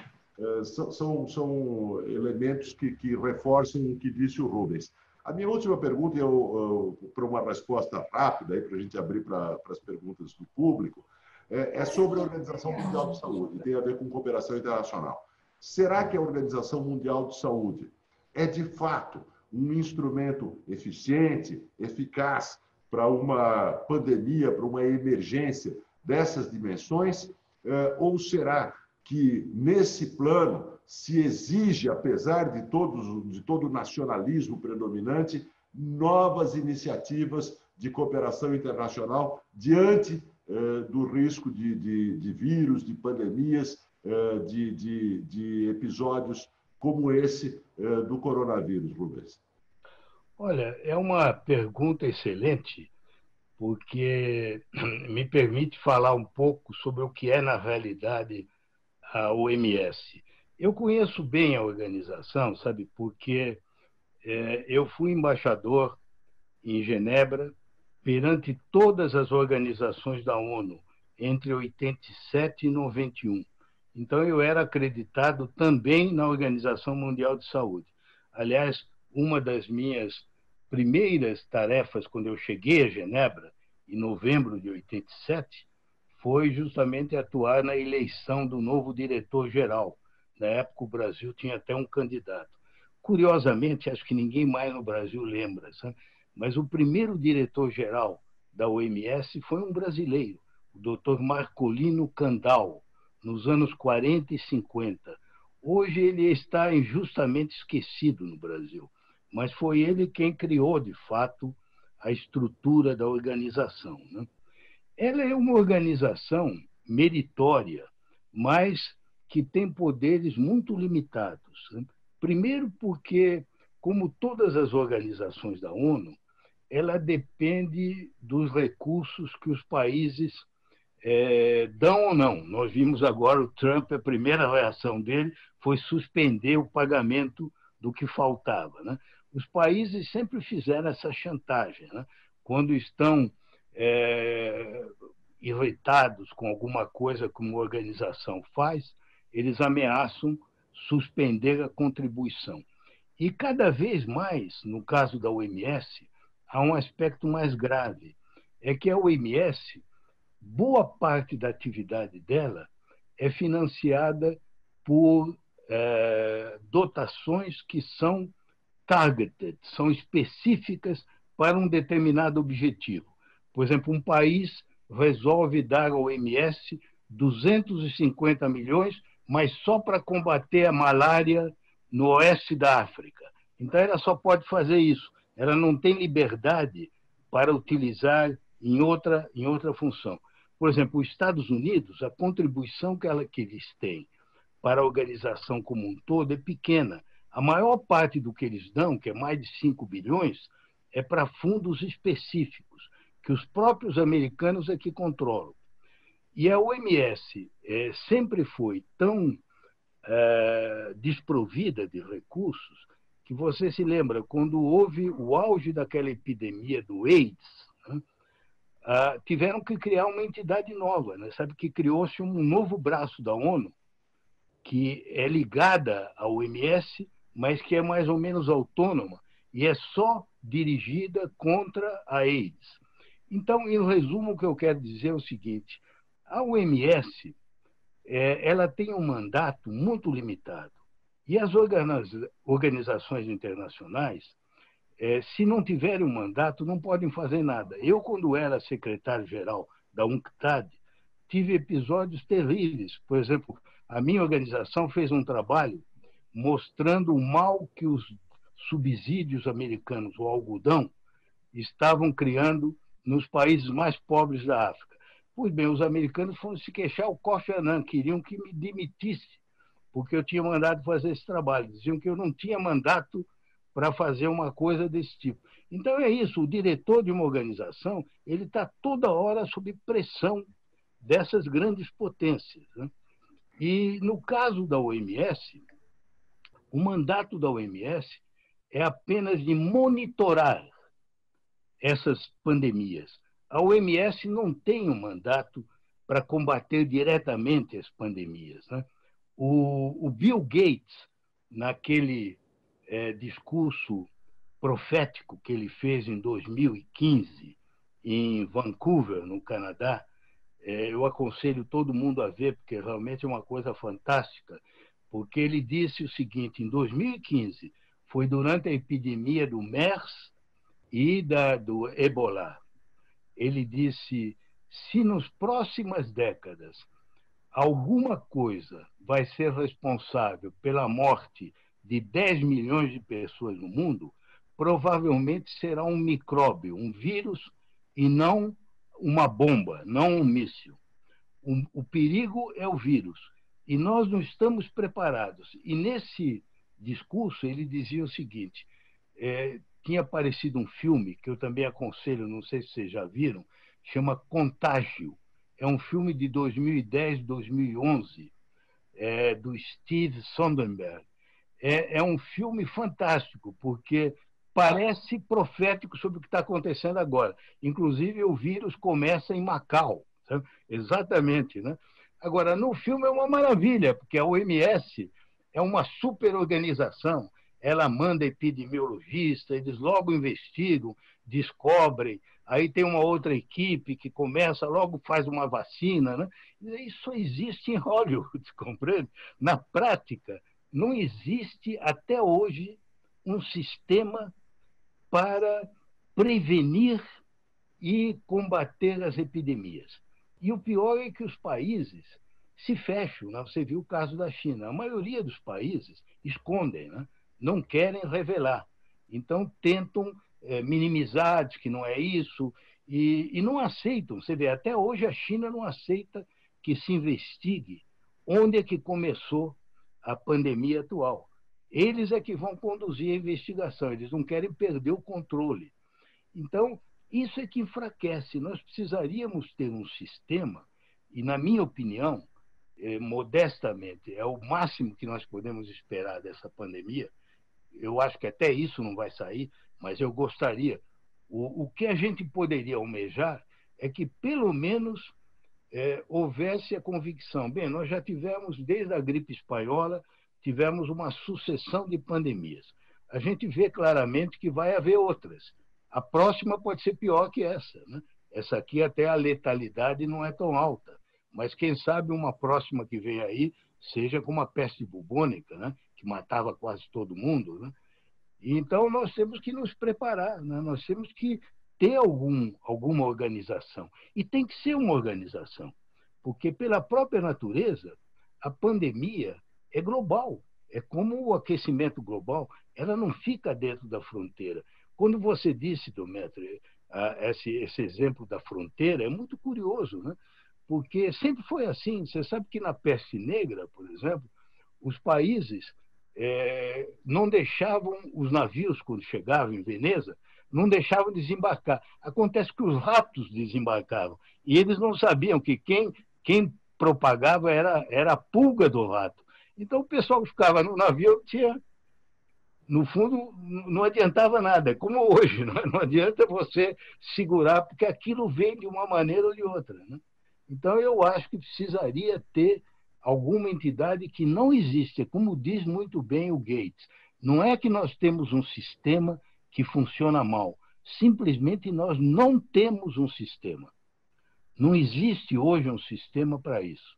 São, são, são elementos que, que reforçam o que disse o Rubens. A minha última pergunta, eu, eu para uma resposta rápida, para a gente abrir para as perguntas do público, é, é sobre a Organização Mundial de Saúde, tem a ver com cooperação internacional. Será que a Organização Mundial de Saúde é, de fato, um instrumento eficiente, eficaz para uma pandemia, para uma emergência dessas dimensões? É, ou será que, nesse plano, se exige, apesar de, todos, de todo o nacionalismo predominante, novas iniciativas de cooperação internacional diante eh, do risco de, de, de, vírus, de pandemias, eh, de, de, episódios como esse eh, do coronavírus, Rubens? Olha, é uma pergunta excelente, porque (clears throat) me permite falar um pouco sobre o que é, na realidade, a OMS. Eu conheço bem a organização, sabe, porque é, eu fui embaixador em Genebra perante todas as organizações da ONU entre 87 e 91. Então eu era acreditado também na Organização Mundial de Saúde. Aliás, uma das minhas primeiras tarefas quando eu cheguei a Genebra em novembro de 87 foi justamente atuar na eleição do novo diretor geral na época, o Brasil tinha até um candidato. curiosamente, acho que ninguém mais no Brasil lembra, sabe? mas o primeiro diretor-geral da OMS foi um brasileiro, o Dr. Marcolino Candal, nos anos 40 e 50. Hoje ele está injustamente esquecido no Brasil, mas foi ele quem criou, de fato, a estrutura da organização. Né? Ela é uma organização meritória, mas que tem poderes muito limitados. Né? Primeiro, porque, como todas as organizações da ONU, ela depende dos recursos que os países é, dão ou não. Nós vimos agora o Trump, a primeira reação dele foi suspender o pagamento do que faltava. Né? Os países sempre fizeram essa chantagem. Né? Quando estão é, irritados com alguma coisa que uma organização faz, eles ameaçam suspender a contribuição. E cada vez mais, no caso da OMS, há um aspecto mais grave, é que a OMS, boa parte da atividade dela é financiada por é, dotações que são targeted, são específicas para um determinado objetivo. Por exemplo, um país resolve dar ao OMS 250 milhões, mas só para combater a malária no oeste da África. Então, ela só pode fazer isso. Ela não tem liberdade para utilizar em outra, em outra função. Por exemplo, os Estados Unidos, a contribuição que, ela, que eles têm para a organização como um todo é pequena. A maior parte do que eles dão, que é mais de 5 bilhões, é para fundos específicos, que os próprios americanos é que controlam. E a OMS é, sempre foi tão é, desprovida de recursos que você se lembra, quando houve o auge daquela epidemia do AIDS, né, tiveram que criar uma entidade nova, né? sabe que criou-se um novo braço da ONU, que é ligada à OMS, mas que é mais ou menos autônoma e é só dirigida contra a AIDS. Então, em resumo, o que eu quero dizer é o seguinte: a OMS é, ela tem um mandato muito limitado. E as organizações internacionais, é, se não tiverem um mandato, não podem fazer nada. Eu, quando era secretário-geral da UNCTAD, tive episódios terríveis. Por exemplo, a minha organização fez um trabalho mostrando o mal que os subsídios americanos, o algodão, estavam criando nos países mais pobres da África. Pois bem, os americanos foram se queixar o Kofi Annan, queriam que me demitisse porque eu tinha mandado fazer esse trabalho. Diziam que eu não tinha mandato para fazer uma coisa desse tipo. Então é isso, o diretor de uma organização ele está toda hora sob pressão dessas grandes potências. Né? E no caso da OMS, o mandato da OMS é apenas de monitorar essas pandemias. A OMS não tem um mandato para combater diretamente as pandemias. Né? O, o Bill Gates, naquele é, discurso profético que ele fez em 2015 em Vancouver, no Canadá, é, eu aconselho todo mundo a ver, porque realmente é uma coisa fantástica, porque ele disse o seguinte: em 2015, foi durante a epidemia do MERS e da, do Ebola. Ele disse: se nos próximas décadas alguma coisa vai ser responsável pela morte de 10 milhões de pessoas no mundo, provavelmente será um micróbio, um vírus, e não uma bomba, não um míssil. O, o perigo é o vírus. E nós não estamos preparados. E nesse discurso ele dizia o seguinte: é, tinha aparecido um filme que eu também aconselho, não sei se vocês já viram, chama Contágio. É um filme de 2010, 2011, é, do Steve Sonderberg. É, é um filme fantástico, porque parece profético sobre o que está acontecendo agora. Inclusive, o vírus começa em Macau. Sabe? Exatamente. Né? Agora, no filme é uma maravilha, porque a OMS é uma super organização. Ela manda epidemiologista, eles logo investigam, descobrem, aí tem uma outra equipe que começa, logo faz uma vacina. Né? Isso existe em Hollywood, (laughs) compreende? Na prática, não existe até hoje um sistema para prevenir e combater as epidemias. E o pior é que os países se fecham. Né? Você viu o caso da China. A maioria dos países escondem, né? Não querem revelar. Então, tentam é, minimizar, de que não é isso, e, e não aceitam. Você vê, até hoje a China não aceita que se investigue onde é que começou a pandemia atual. Eles é que vão conduzir a investigação, eles não querem perder o controle. Então, isso é que enfraquece. Nós precisaríamos ter um sistema, e, na minha opinião, eh, modestamente, é o máximo que nós podemos esperar dessa pandemia. Eu acho que até isso não vai sair, mas eu gostaria. O, o que a gente poderia almejar é que, pelo menos, eh, houvesse a convicção. Bem, nós já tivemos, desde a gripe espanhola, tivemos uma sucessão de pandemias. A gente vê claramente que vai haver outras a próxima pode ser pior que essa. Né? Essa aqui, até a letalidade não é tão alta. Mas quem sabe uma próxima que vem aí seja como a peste bubônica, né? Que matava quase todo mundo. Né? Então, nós temos que nos preparar, né? nós temos que ter algum, alguma organização. E tem que ser uma organização, porque, pela própria natureza, a pandemia é global. É como o aquecimento global, ela não fica dentro da fronteira. Quando você disse, Dometri, esse, esse exemplo da fronteira, é muito curioso, né? porque sempre foi assim. Você sabe que na peste negra, por exemplo, os países é, não deixavam os navios, quando chegavam em Veneza, não deixavam desembarcar. Acontece que os ratos desembarcavam e eles não sabiam que quem, quem propagava era, era a pulga do rato. Então o pessoal que ficava no navio tinha no fundo, não adiantava nada, como hoje, (laughs) não, é? não adianta você segurar, porque aquilo vem de uma maneira ou de outra. Né? Então, eu acho que precisaria ter alguma entidade que não existe, como diz muito bem o Gates. Não é que nós temos um sistema que funciona mal, simplesmente nós não temos um sistema. Não existe hoje um sistema para isso.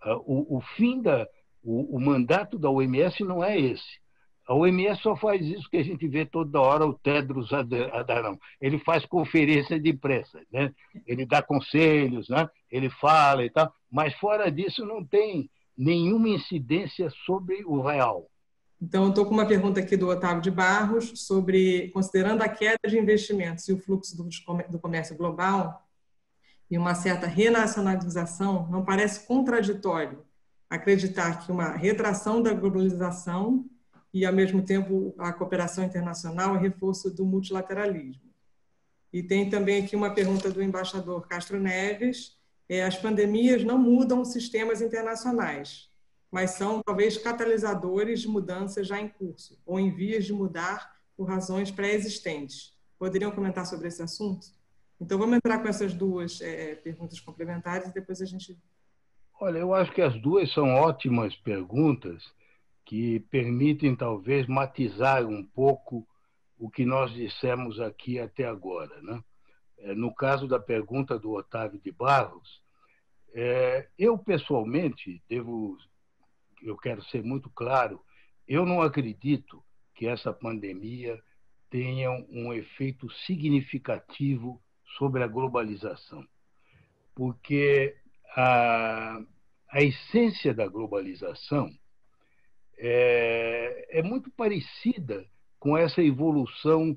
Ah, o, o fim da. O, o mandato da OMS não é esse a OMS só faz isso que a gente vê toda hora o Tedros Adhanom. Ele faz conferência de imprensa, né? ele dá conselhos, né? ele fala e tal, mas fora disso não tem nenhuma incidência sobre o real. Então, estou com uma pergunta aqui do Otávio de Barros sobre, considerando a queda de investimentos e o fluxo do comércio global e uma certa renacionalização, não parece contraditório acreditar que uma retração da globalização e, ao mesmo tempo, a cooperação internacional e reforço do multilateralismo. E tem também aqui uma pergunta do embaixador Castro Neves. É, as pandemias não mudam sistemas internacionais, mas são talvez catalisadores de mudanças já em curso ou em vias de mudar por razões pré-existentes. Poderiam comentar sobre esse assunto? Então, vamos entrar com essas duas é, perguntas complementares e depois a gente. Olha, eu acho que as duas são ótimas perguntas que permitem talvez matizar um pouco o que nós dissemos aqui até agora. Né? É, no caso da pergunta do Otávio de Barros, é, eu pessoalmente devo, eu quero ser muito claro, eu não acredito que essa pandemia tenha um efeito significativo sobre a globalização, porque a, a essência da globalização é, é muito parecida com essa evolução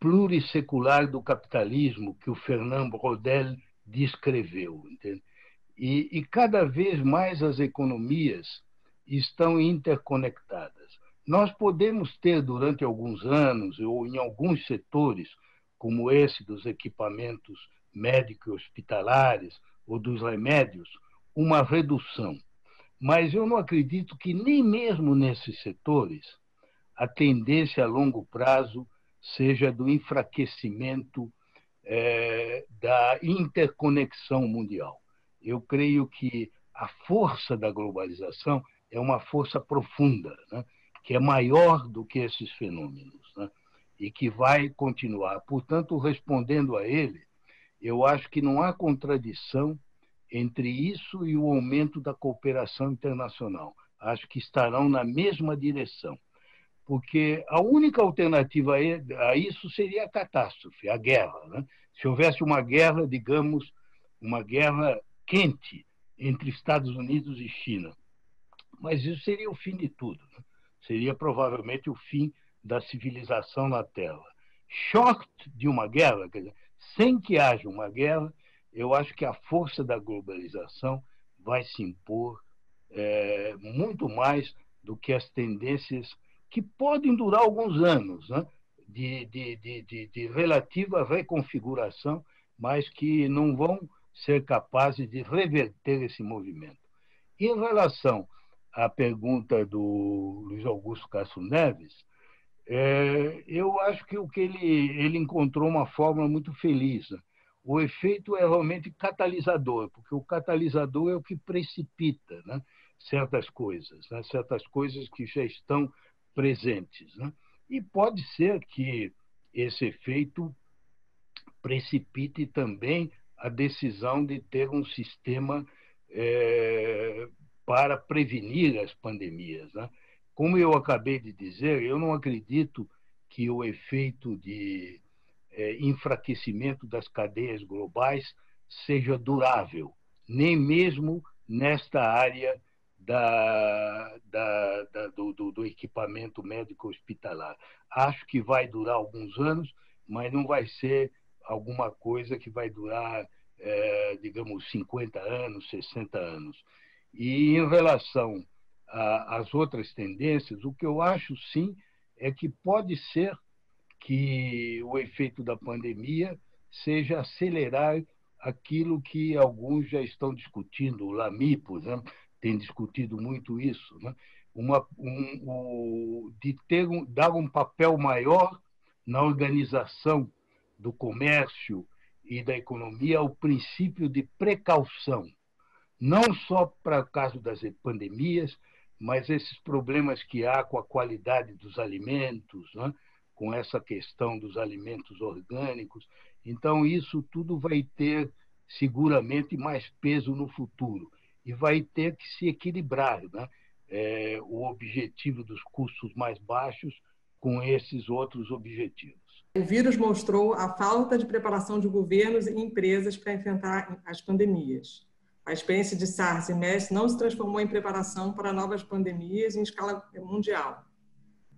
plurissecular do capitalismo que o Fernando Rodel descreveu. Entende? E, e cada vez mais as economias estão interconectadas. Nós podemos ter, durante alguns anos, ou em alguns setores, como esse dos equipamentos médicos hospitalares ou dos remédios, uma redução. Mas eu não acredito que nem mesmo nesses setores a tendência a longo prazo seja do enfraquecimento é, da interconexão mundial. Eu creio que a força da globalização é uma força profunda, né? que é maior do que esses fenômenos né? e que vai continuar. Portanto, respondendo a ele, eu acho que não há contradição entre isso e o aumento da cooperação internacional. Acho que estarão na mesma direção. porque a única alternativa a isso seria a catástrofe, a guerra. Né? Se houvesse uma guerra, digamos, uma guerra quente entre Estados Unidos e China. Mas isso seria o fim de tudo. Né? Seria provavelmente o fim da civilização na Terra. Short de uma guerra, quer dizer, sem que haja uma guerra, eu acho que a força da globalização vai se impor é, muito mais do que as tendências que podem durar alguns anos, né? de, de, de, de, relativa reconfiguração, mas que não vão ser capazes de reverter esse movimento. Em relação à pergunta do Luiz Augusto Castro Neves, é, eu acho que o que ele, ele encontrou uma forma muito feliz. Né? O efeito é realmente catalisador, porque o catalisador é o que precipita né? certas coisas, né? certas coisas que já estão presentes. Né? E pode ser que esse efeito precipite também a decisão de ter um sistema é, para prevenir as pandemias. Né? Como eu acabei de dizer, eu não acredito que o efeito de é, enfraquecimento das cadeias globais seja durável, nem mesmo nesta área da, da, da, do, do, do, equipamento médico hospitalar. Acho que vai durar alguns anos, mas não vai ser alguma coisa que vai durar, é, digamos, 50 anos, 60 anos. E em relação às outras tendências, o que eu acho sim é que pode ser que o efeito da pandemia seja acelerar aquilo que alguns já estão discutindo, o Lamipo né, tem discutido muito isso, né? Uma, um, um, de ter um, dar um papel maior na organização do comércio e da economia ao princípio de precaução, não só para o caso das pandemias, mas esses problemas que há com a qualidade dos alimentos, né? Com essa questão dos alimentos orgânicos. Então, isso tudo vai ter seguramente mais peso no futuro e vai ter que se equilibrar né? É, o objetivo dos custos mais baixos com esses outros objetivos. O vírus mostrou a falta de preparação de governos e empresas para enfrentar as pandemias. A experiência de SARS e MERS não se transformou em preparação para novas pandemias em escala mundial.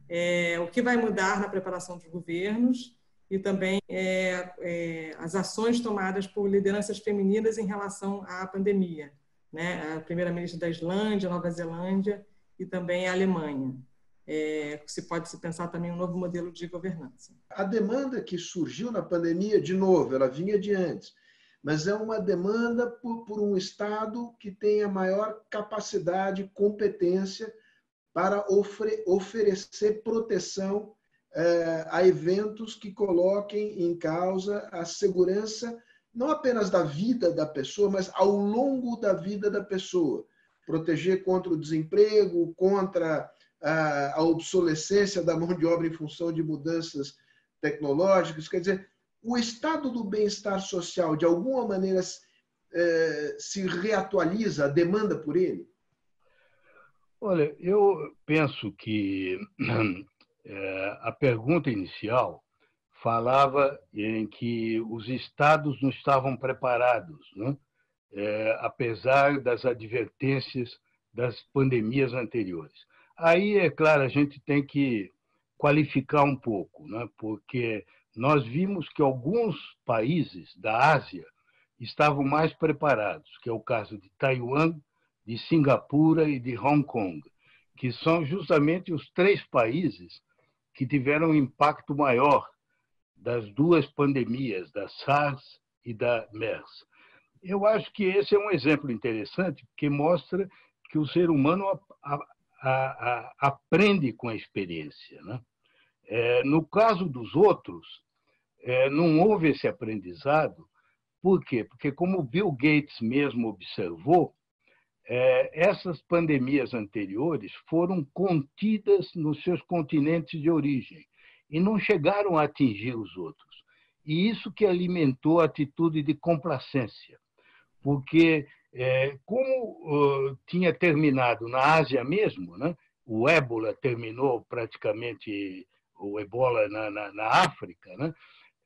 É, o que vai mudar na preparação dos governos e também é, é, as ações tomadas por lideranças femininas em relação à pandemia né, a primeira-ministra da Islândia, Nova Zelândia e também a Alemanha. É, se pode se pensar também um novo modelo de governança. A demanda que surgiu na pandemia, de novo, ela vinha de antes, mas é uma demanda por, por um Estado que tenha maior capacidade, competência para ofre, oferecer proteção é, a eventos que coloquem em causa a segurança não apenas da vida da pessoa, mas ao longo da vida da pessoa. Proteger contra o desemprego, contra a, obsolescência da mão de obra em função de mudanças tecnológicas. Quer dizer, o estado do bem-estar social, de alguma maneira, é, se reatualiza, a demanda por ele? Olha, eu penso que (clears throat) é, a pergunta inicial falava em que os estados não estavam preparados, né? é, apesar das advertências das pandemias anteriores. Aí, é claro, a gente tem que qualificar um pouco, né? porque nós vimos que alguns países da Ásia estavam mais preparados, que é o caso de Taiwan, de Singapura e de Hong Kong, que são justamente os três países que tiveram um impacto maior das duas pandemias, da SARS e da MERS. Eu acho que esse é um exemplo interessante, porque mostra que o ser humano a, a, a, aprende com a experiência. Né? É, no caso dos outros, é, não houve esse aprendizado. Por quê? Porque, como Bill Gates mesmo observou, é, essas pandemias anteriores foram contidas nos seus continentes de origem e não chegaram a atingir os outros. E isso que alimentou a atitude de complacência, porque é, como uh, tinha terminado na Ásia mesmo, né, o ébola terminou praticamente o ebola na, na, na África, né?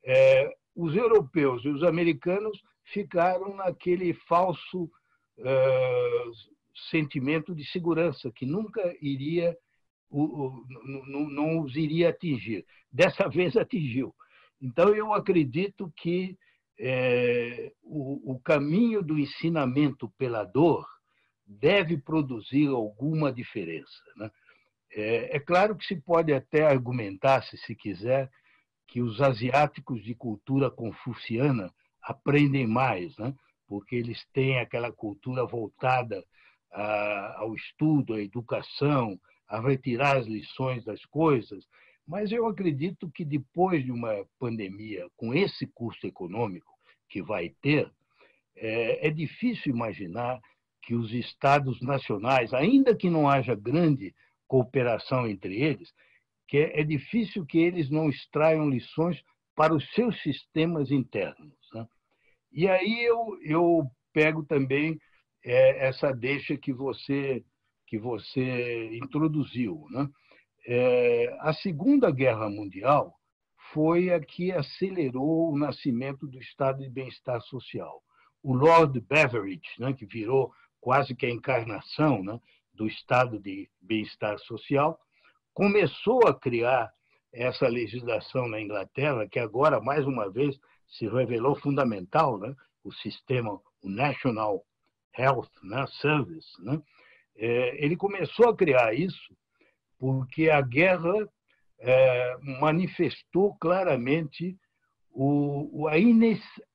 É, os europeus e os americanos ficaram naquele falso sentimento de segurança que nunca iria não os iria atingir. Dessa (laughs) vez atingiu. Então eu acredito que é, o, o caminho do ensinamento pela dor deve produzir alguma diferença. Né? É, é, claro que se pode até argumentar, se se quiser, que os asiáticos de cultura confuciana aprendem mais, né? Porque eles têm aquela cultura voltada a, ao estudo, à educação, a retirar as lições das coisas. Mas eu acredito que depois de uma pandemia, com esse custo econômico que vai ter, é, é difícil imaginar que os estados nacionais, ainda que não haja grande cooperação entre eles, que é, é difícil que eles não extraiam lições para os seus sistemas internos. E aí eu, eu pego também é, essa deixa que você que você introduziu, né? É, a Segunda Guerra Mundial foi a que acelerou o nascimento do estado de bem-estar social. O Lord Beveridge, né, que virou quase que a encarnação né, do estado de bem-estar social, começou a criar essa legislação na Inglaterra, que agora, mais uma vez, se revelou fundamental, né? o sistema, o National Health né? Service. Né? É, ele começou a criar isso porque a guerra é, manifestou claramente o, a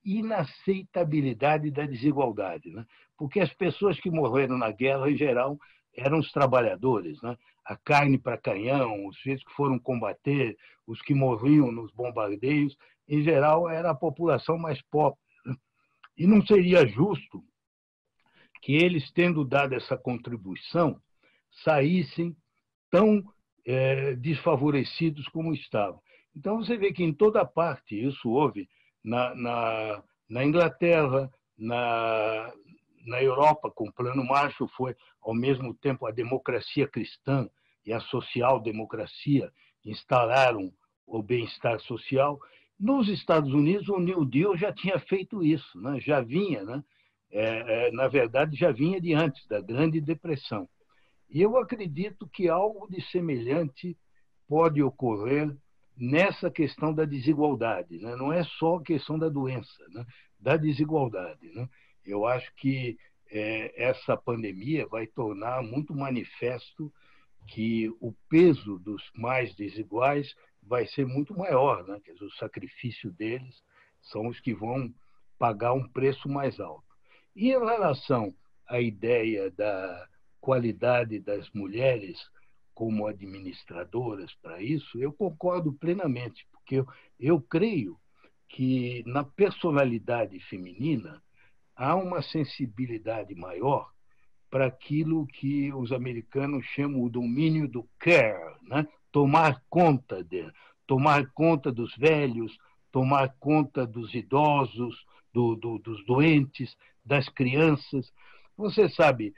inaceitabilidade da desigualdade. Né? porque as pessoas que morreram na guerra, em geral, eram os trabalhadores, né? a carne para canhão, os que foram combater, os que morriam nos bombardeios, em geral, era a população mais pobre. Né? E não seria justo que eles, tendo dado essa contribuição, saíssem tão é, desfavorecidos como estavam. Então, você vê que em toda parte isso houve, na, na, na Inglaterra, na, na Europa, com o Plano Marshall, foi ao mesmo tempo a democracia cristã e a social-democracia instalaram o bem-estar social. Nos Estados Unidos, o New Deal já tinha feito isso, né? já vinha, né? É, é, na verdade, já vinha de antes, da Grande Depressão. E eu acredito que algo de semelhante pode ocorrer nessa questão da desigualdade. Né? Não é só a questão da doença, né? da desigualdade. Né? Eu acho que é, essa pandemia vai tornar muito manifesto que o peso dos mais desiguais vai ser muito maior, né? Quer dizer, o sacrifício deles são os que vão pagar um preço mais alto. E em relação à ideia da qualidade das mulheres como administradoras para isso, eu concordo plenamente, porque eu, eu creio que na personalidade feminina há uma sensibilidade maior para aquilo que os americanos chamam o domínio do care, né? Tomar conta de, tomar conta dos velhos, tomar conta dos idosos, do, do, dos doentes, das crianças. Você sabe,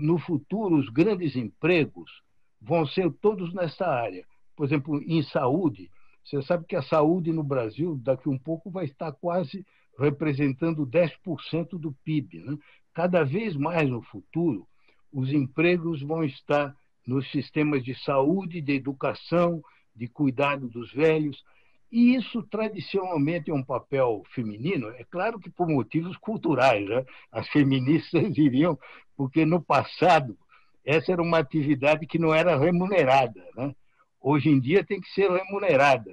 no futuro os grandes empregos vão ser todos nessa área. Por exemplo, em saúde, você sabe que a saúde no Brasil daqui um pouco vai estar quase representando 10% do PIB. Né? Cada vez mais no futuro, os empregos vão estar nos sistemas de saúde, de educação, de cuidado dos velhos. E isso tradicionalmente é um papel feminino, é claro que por motivos culturais. Né? As feministas (laughs) diriam, porque no passado essa era uma atividade que não era remunerada. Né? Hoje em dia tem que ser remunerada,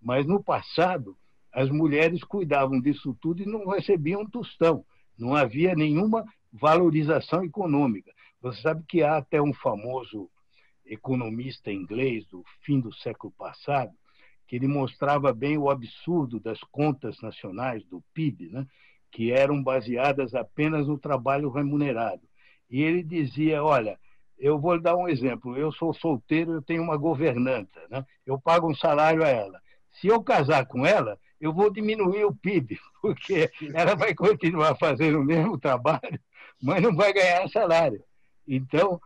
mas no passado as mulheres cuidavam disso tudo e não recebiam tostão. Não havia nenhuma valorização econômica. Você sabe que há até um famoso economista inglês do fim do século passado que ele mostrava bem o absurdo das contas nacionais do PIB, né? que eram baseadas apenas no trabalho remunerado. E ele dizia, olha, eu vou dar um exemplo. Eu sou solteiro, eu tenho uma governanta, né? eu pago um salário a ela. Se eu casar com ela, eu vou diminuir o PIB, (laughs) porque ela vai continuar fazendo o mesmo trabalho, mas não vai ganhar salário. Então,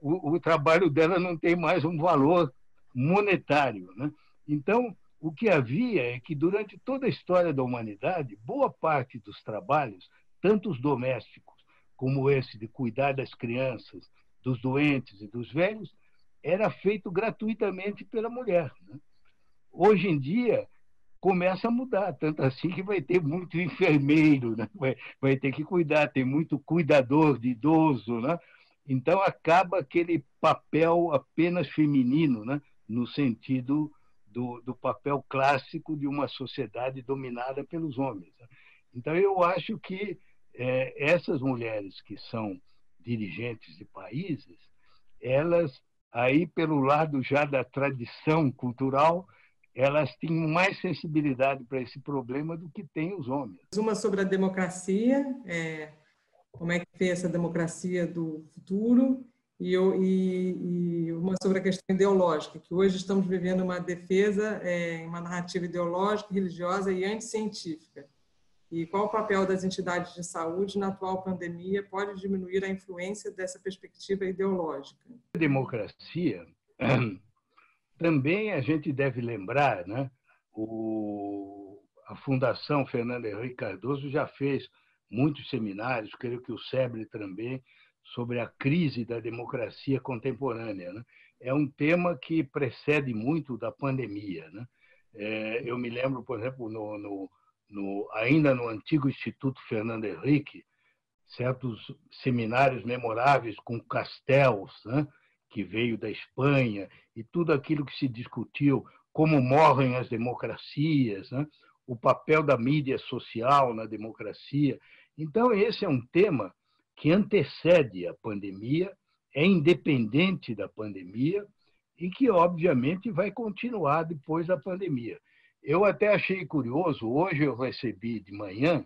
o, o trabalho dela não tem mais um valor monetário. Né? Então, o que havia é que, durante toda a história da humanidade, boa parte dos trabalhos, tanto os domésticos como esse de cuidar das crianças, dos doentes e dos velhos, era feito gratuitamente pela mulher. Né? Hoje em dia, começa a mudar, tanto assim que vai ter muito enfermeiro, né? vai, vai ter que cuidar, tem muito cuidador de idoso. Né? Então, acaba aquele papel apenas feminino, né? no sentido do, do papel clássico de uma sociedade dominada pelos homens. Né? Então, eu acho que é, essas mulheres que são dirigentes de países, elas, aí pelo lado já da tradição cultural, elas têm mais sensibilidade para esse problema do que têm os homens. Uma sobre a democracia, é, como é que tem essa democracia do futuro, e, e, e, uma sobre a questão ideológica, que hoje estamos vivendo uma defesa, é, uma narrativa ideológica, religiosa e anticientífica. E qual o papel das entidades de saúde na atual pandemia pode diminuir a influência dessa perspectiva ideológica? Democracia, (clears throat) também a gente deve lembrar, né? O, a Fundação Fernando Henrique Cardoso já fez muitos seminários, creio que o SEBRE também, sobre a crise da democracia contemporânea. Né? É um tema que precede muito da pandemia. Né? É, eu me lembro, por exemplo, no, no no, ainda no antigo Instituto Fernando Henrique, certos seminários memoráveis com Castells, né, que veio da Espanha, e tudo aquilo que se discutiu, como morrem as democracias, né, o papel da mídia social na democracia. Então, esse é um tema que antecede a pandemia, é independente da pandemia e que, obviamente, vai continuar depois da pandemia. Eu até achei curioso, hoje eu recebi de manhã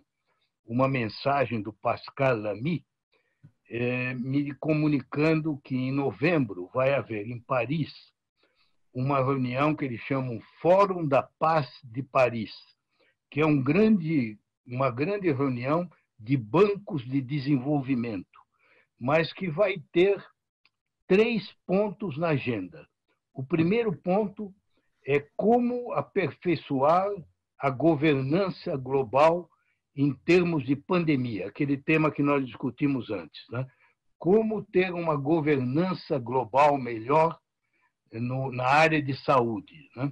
uma mensagem do Pascal Lamy, é, me comunicando que em novembro vai haver em Paris uma reunião que eles chamam Fórum da Paz de Paris, que é um grande, uma grande reunião de bancos de desenvolvimento, mas que vai ter três pontos na agenda. O primeiro ponto é como aperfeiçoar a governança global em termos de pandemia, aquele tema que nós discutimos antes. Né? Como ter uma governança global melhor no, na área de saúde. Né?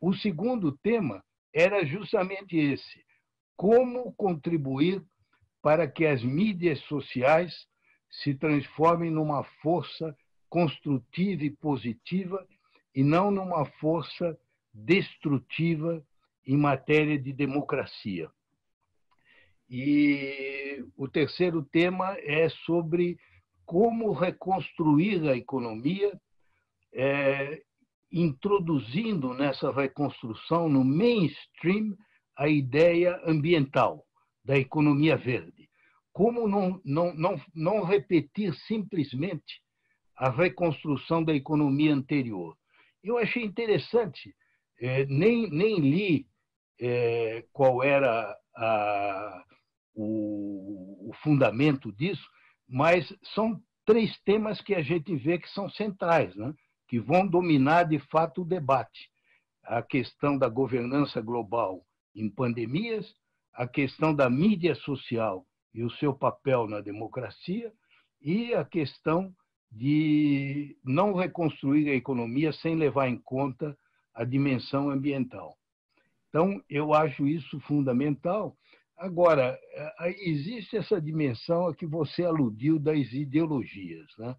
O segundo tema era justamente esse: como contribuir para que as mídias sociais se transformem numa força construtiva e positiva e não numa força destrutiva em matéria de democracia. E o terceiro tema é sobre como reconstruir a economia, é, introduzindo nessa reconstrução, no mainstream, a ideia ambiental, da economia verde. Como não, não, não, não repetir simplesmente a reconstrução da economia anterior, eu achei interessante, é, nem, nem li é, qual era a, o, o fundamento disso, mas são três temas que a gente vê que são centrais, né? Que vão dominar de fato o debate. A questão da governança global em pandemias, a questão da mídia social e o seu papel na democracia, e a questão de não reconstruir a economia sem levar em conta a dimensão ambiental. Então, eu acho isso fundamental. Agora, eh, existe essa dimensão a que você aludiu das ideologias. Né?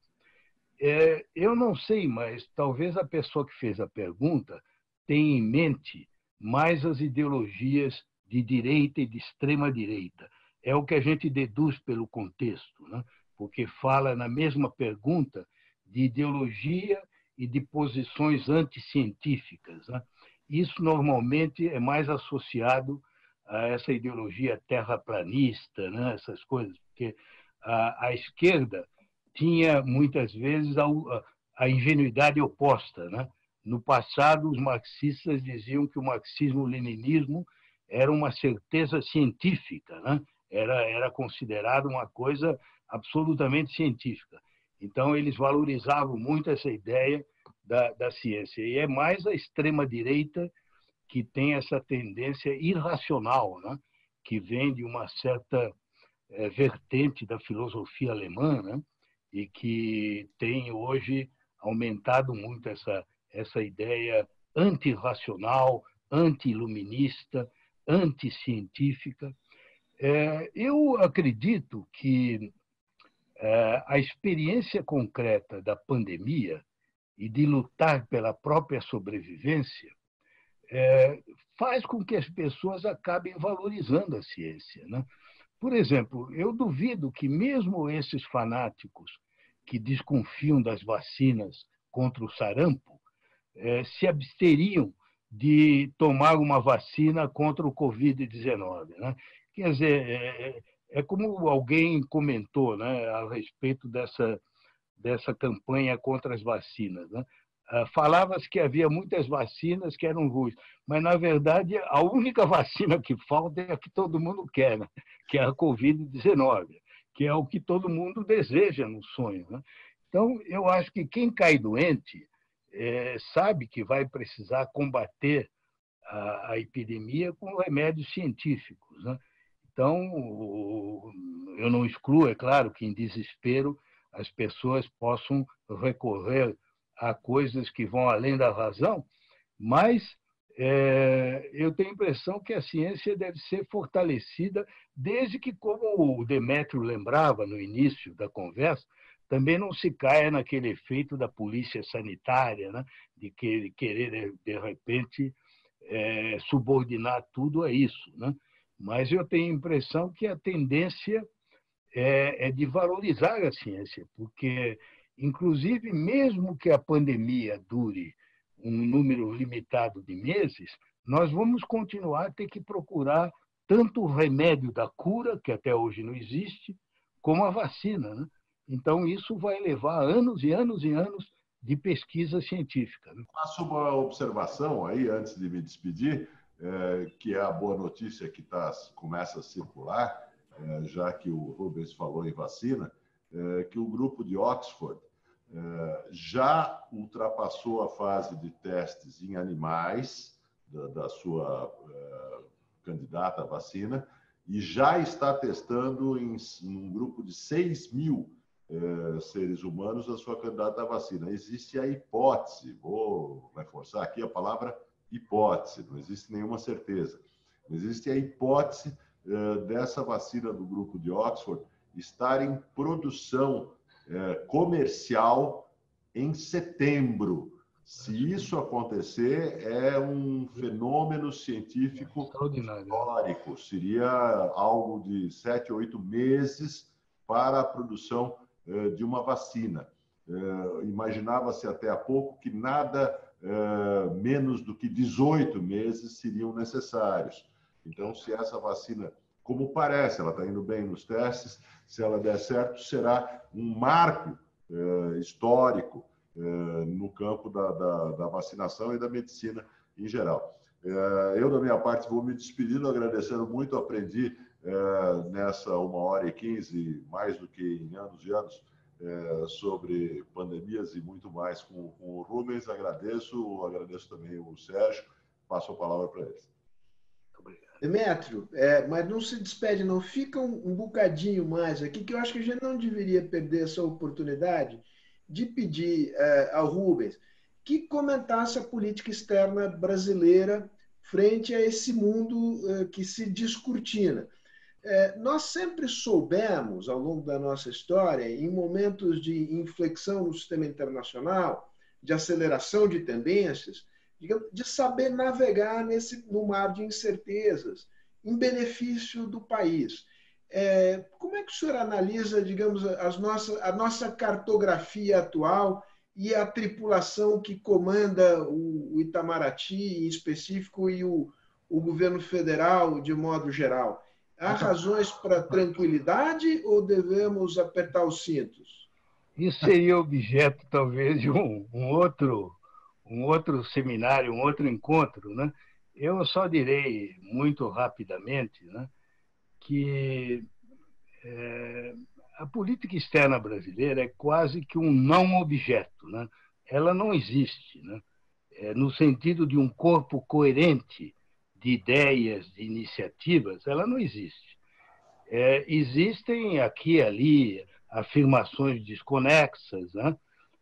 É, eu não sei, mas talvez a pessoa que fez a pergunta tenha em mente mais as ideologias de direita e de extrema direita. É o que a gente deduz pelo contexto. Né? porque fala na mesma pergunta de ideologia e de posições anticientíficas. Né? Isso normalmente é mais associado a essa ideologia terraplanista, né? essas coisas, porque a, a esquerda tinha muitas vezes a, a ingenuidade oposta. Né? No passado, os marxistas diziam que o marxismo-leninismo era uma certeza científica, né? era, era considerado uma coisa absolutamente científica. Então, eles valorizavam muito essa ideia da, da ciência. E é mais a extrema-direita que tem essa tendência irracional, né? que vem de uma certa é, vertente da filosofia alemã, né? E que tem hoje aumentado muito essa, essa ideia antirracional, anti-iluminista, anticientífica. É, eu acredito que é, a experiência concreta da pandemia e de lutar pela própria sobrevivência é, faz com que as pessoas acabem valorizando a ciência. Né? Por exemplo, eu duvido que mesmo esses fanáticos que desconfiam das vacinas contra o sarampo é, se absteriam de tomar uma vacina contra o Covid-19. Né? Quer dizer, é, é, é, como alguém comentou né, a respeito dessa, dessa campanha contra as vacinas. Né? Ah, falava-se que havia muitas vacinas que eram ruins, mas, na verdade, a única (laughs) vacina que falta é a que todo mundo quer, né? que é a Covid-19, que é o que todo mundo deseja no sonho. Né? Então, eu acho que quem cai doente é, sabe que vai precisar combater a, a epidemia com remédios científicos. Né? Então, eu não excluo, é claro, que em desespero as pessoas possam recorrer a coisas que vão além da razão, mas é, eu tenho a impressão que a ciência deve ser fortalecida, desde que, como o Demétrio lembrava no início da conversa, também não se caia naquele efeito da polícia sanitária, né? de querer, de repente, é, subordinar tudo a isso. Né? Mas eu tenho a impressão que a tendência é, é de valorizar a ciência, porque, inclusive, mesmo que a pandemia dure um número limitado de meses, nós vamos continuar a ter que procurar tanto o remédio da cura, que até hoje não existe, como a vacina. Né? Então, isso vai levar anos e anos e anos de pesquisa científica. Né? Faço uma observação aí, antes de me despedir, é, que é a boa notícia que tá, começa a circular, é, já que o Rubens falou em vacina, é, que o grupo de Oxford já ultrapassou a fase de testes em animais da, da sua é, candidata à vacina e já está testando em, um grupo de 6 mil é, seres humanos a sua candidata à vacina. Existe a hipótese, vou reforçar aqui a palavra hipótese, não existe nenhuma certeza. Existe a hipótese é, dessa vacina do grupo de Oxford estar em produção é, comercial em setembro. Se isso acontecer, é um fenômeno científico histórico. Seria algo de sete, oito meses para a produção eh, de uma vacina. Eh, imaginava-se até há pouco que nada eh, menos do que 18 meses seriam necessários. Então, se essa vacina, como parece, ela está indo bem nos testes, se ela der certo, será um marco histórico no campo da, da, da vacinação e da medicina em geral. Eu, da minha parte, vou me despedindo, agradecendo muito, aprendi é, nessa uma hora e quinze, mais do que em anos e anos, é, sobre pandemias e muito mais com, com, o Rubens. Agradeço, agradeço também o Sérgio. Passo a palavra para eles. Demétrio, é, mas não se despede, não. Fica um, um, bocadinho mais aqui, que eu acho que a gente não deveria perder essa oportunidade de pedir é, ao Rubens que comentasse a política externa brasileira frente a esse mundo é, que se descortina. É, nós sempre soubemos, ao longo da nossa história, em momentos de inflexão no sistema internacional, de aceleração de tendências, digamos, de saber navegar nesse, no mar de incertezas, em benefício do país. É, como é que o senhor analisa, digamos, as nossas, a nossa cartografia atual e a tripulação que comanda o, o Itamaraty, em específico, e o, o governo federal, de modo geral? Há razões para tranquilidade ou devemos apertar os cintos? Isso seria objeto, talvez, de um, um outro, um outro seminário, um outro encontro. Né? Eu só direi muito rapidamente né, que é, a política externa brasileira é quase que um não objeto. Né? Ela não existe, né? é, no sentido de um corpo coerente de ideias, de iniciativas, ela não existe. É, existem aqui e ali afirmações desconexas, né?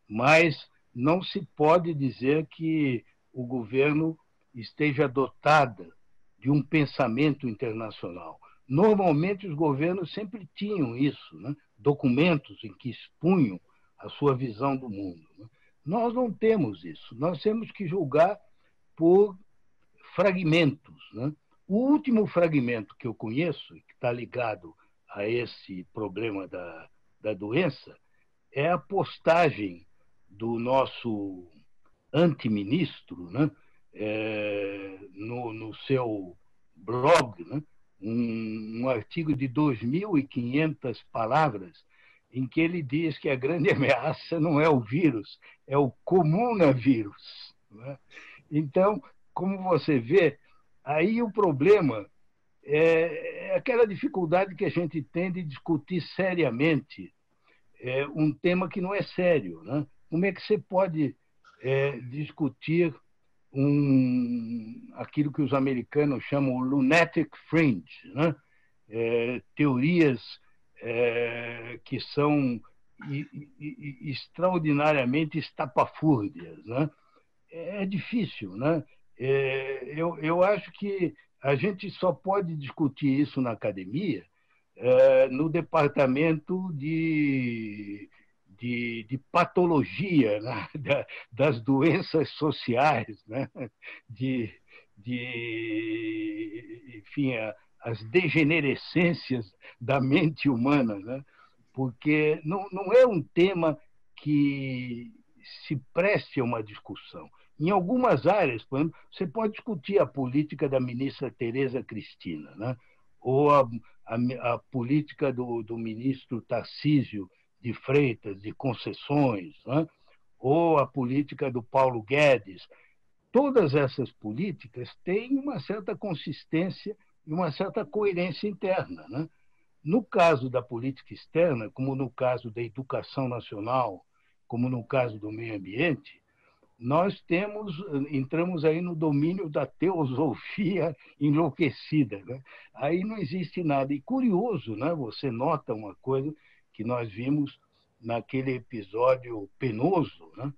mas não se pode dizer que o governo esteja dotada de um pensamento internacional. Normalmente, os governos sempre tinham isso, né? documentos em que expunham a sua visão do mundo. Né? Nós não temos isso. Nós temos que julgar por fragmentos. Né? O último fragmento que eu conheço, que está ligado a esse problema da, da doença, é a postagem do nosso antiministro né? É, no, no seu blog, né? um, um artigo de 2.500 palavras, em que ele diz que a grande (laughs) ameaça não é o vírus, é o comunavírus. Né? Então, como você vê, aí o problema é, é aquela dificuldade que a gente tem de discutir seriamente é, um tema que não é sério. Né? Como é que você pode é, discutir um, aquilo que os americanos chamam lunatic fringe, né? É, teorias é, que são extraordinariamente estapafúrdias. Né? É difícil. Né? É, eu, eu acho que a gente só pode discutir isso na academia é, no departamento de de, de patologia né? (laughs) das doenças sociais, né? de, de enfim, as degenerescências da mente humana, né? porque não, não é um tema que se preste a uma discussão. Em algumas áreas, por exemplo, você pode discutir a política da ministra Tereza Cristina, né? ou a, a, a política do, do ministro Tarcísio de Freitas, de concessões, né? ou a política do Paulo Guedes. Todas essas políticas têm uma certa consistência e uma certa coerência interna. Né? No caso da política externa, como no caso da educação nacional, como no caso do meio ambiente, nós temos entramos aí no domínio da teosofia (laughs) enlouquecida. Né? Aí não existe nada. E curioso, né? você nota uma coisa que nós vimos naquele episódio penoso né,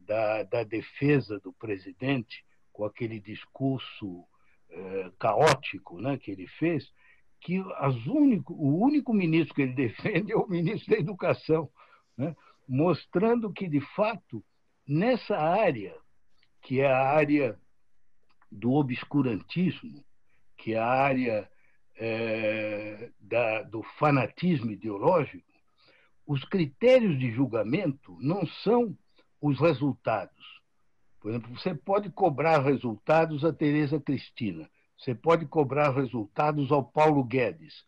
da, da defesa do presidente, com aquele discurso eh, caótico né, que ele fez, que único, o único ministro que ele (laughs) defende é o ministro da Educação, né, mostrando que, de fato, nessa área, que é a área do obscurantismo, que é a área é, da, do fanatismo ideológico, os critérios de julgamento não são os resultados. Por exemplo, você pode cobrar resultados a Tereza Cristina, você pode cobrar resultados ao Paulo Guedes,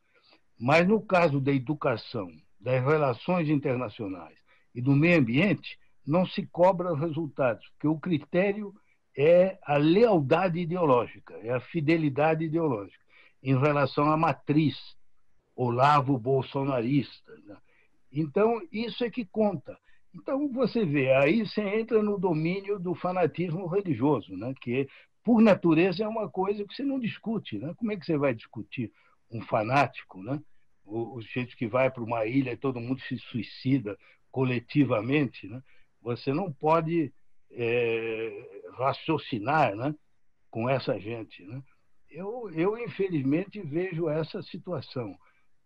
mas no caso da educação, das relações internacionais e do meio ambiente, não se cobra resultados, porque o critério é a lealdade ideológica, é a fidelidade ideológica em relação à matriz olavo bolsonarista. Né? Então, isso é que conta. Então, você vê, aí você entra no domínio do fanatismo religioso, né? que, por natureza, é uma coisa que você não discute. Né? Como é que você vai discutir um fanático? Né? O, o gente que vai para uma ilha e todo mundo se suicida coletivamente. Né? Você não pode é, raciocinar né? com essa gente. Né? Eu, eu, infelizmente, vejo essa situação.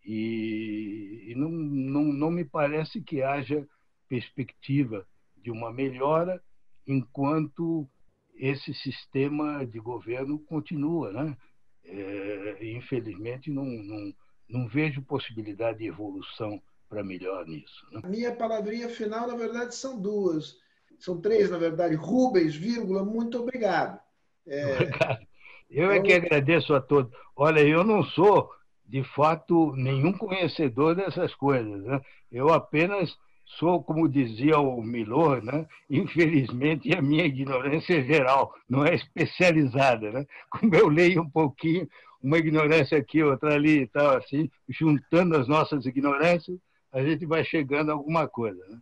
E, e não, não, não me parece que haja perspectiva de uma melhora enquanto esse sistema de governo continua. Né? É, infelizmente, não, não, não vejo possibilidade de evolução para melhor nisso. Né? A minha palavrinha final, na verdade, são duas. São três, na verdade. Rubens, vírgula, muito obrigado. É... Obrigado. Eu é que agradeço a todos. Olha, eu não sou de fato, nenhum conhecedor dessas coisas. Né? Eu apenas sou, como dizia o Milor, né? infelizmente a minha ignorância é geral, não é especializada. Né? Como eu leio um pouquinho, uma ignorância aqui, outra ali e tal, assim, juntando as nossas ignorâncias, a gente vai chegando a alguma coisa. Né?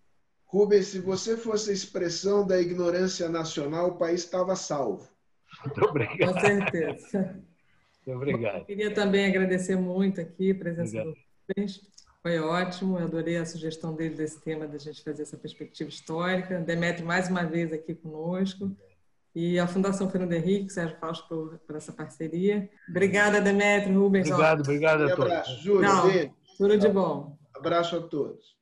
Rubens, se você fosse a expressão da ignorância nacional, o país estava salvo. Muito obrigado. Com certeza. Muito obrigado. Eu queria também agradecer muito aqui a presença obrigado. do Rubens. Foi ótimo, eu adorei a sugestão dele desse tema, da gente fazer essa perspectiva histórica. Demetrio, mais uma vez aqui conosco. E a Fundação Fernando Henrique, Sérgio Fausto, por, por essa parceria. Obrigada, Demetrio, Rubens. Obrigado, obrigado a todos. Abraço, Júlio. Tudo de bom. Abraço a todos.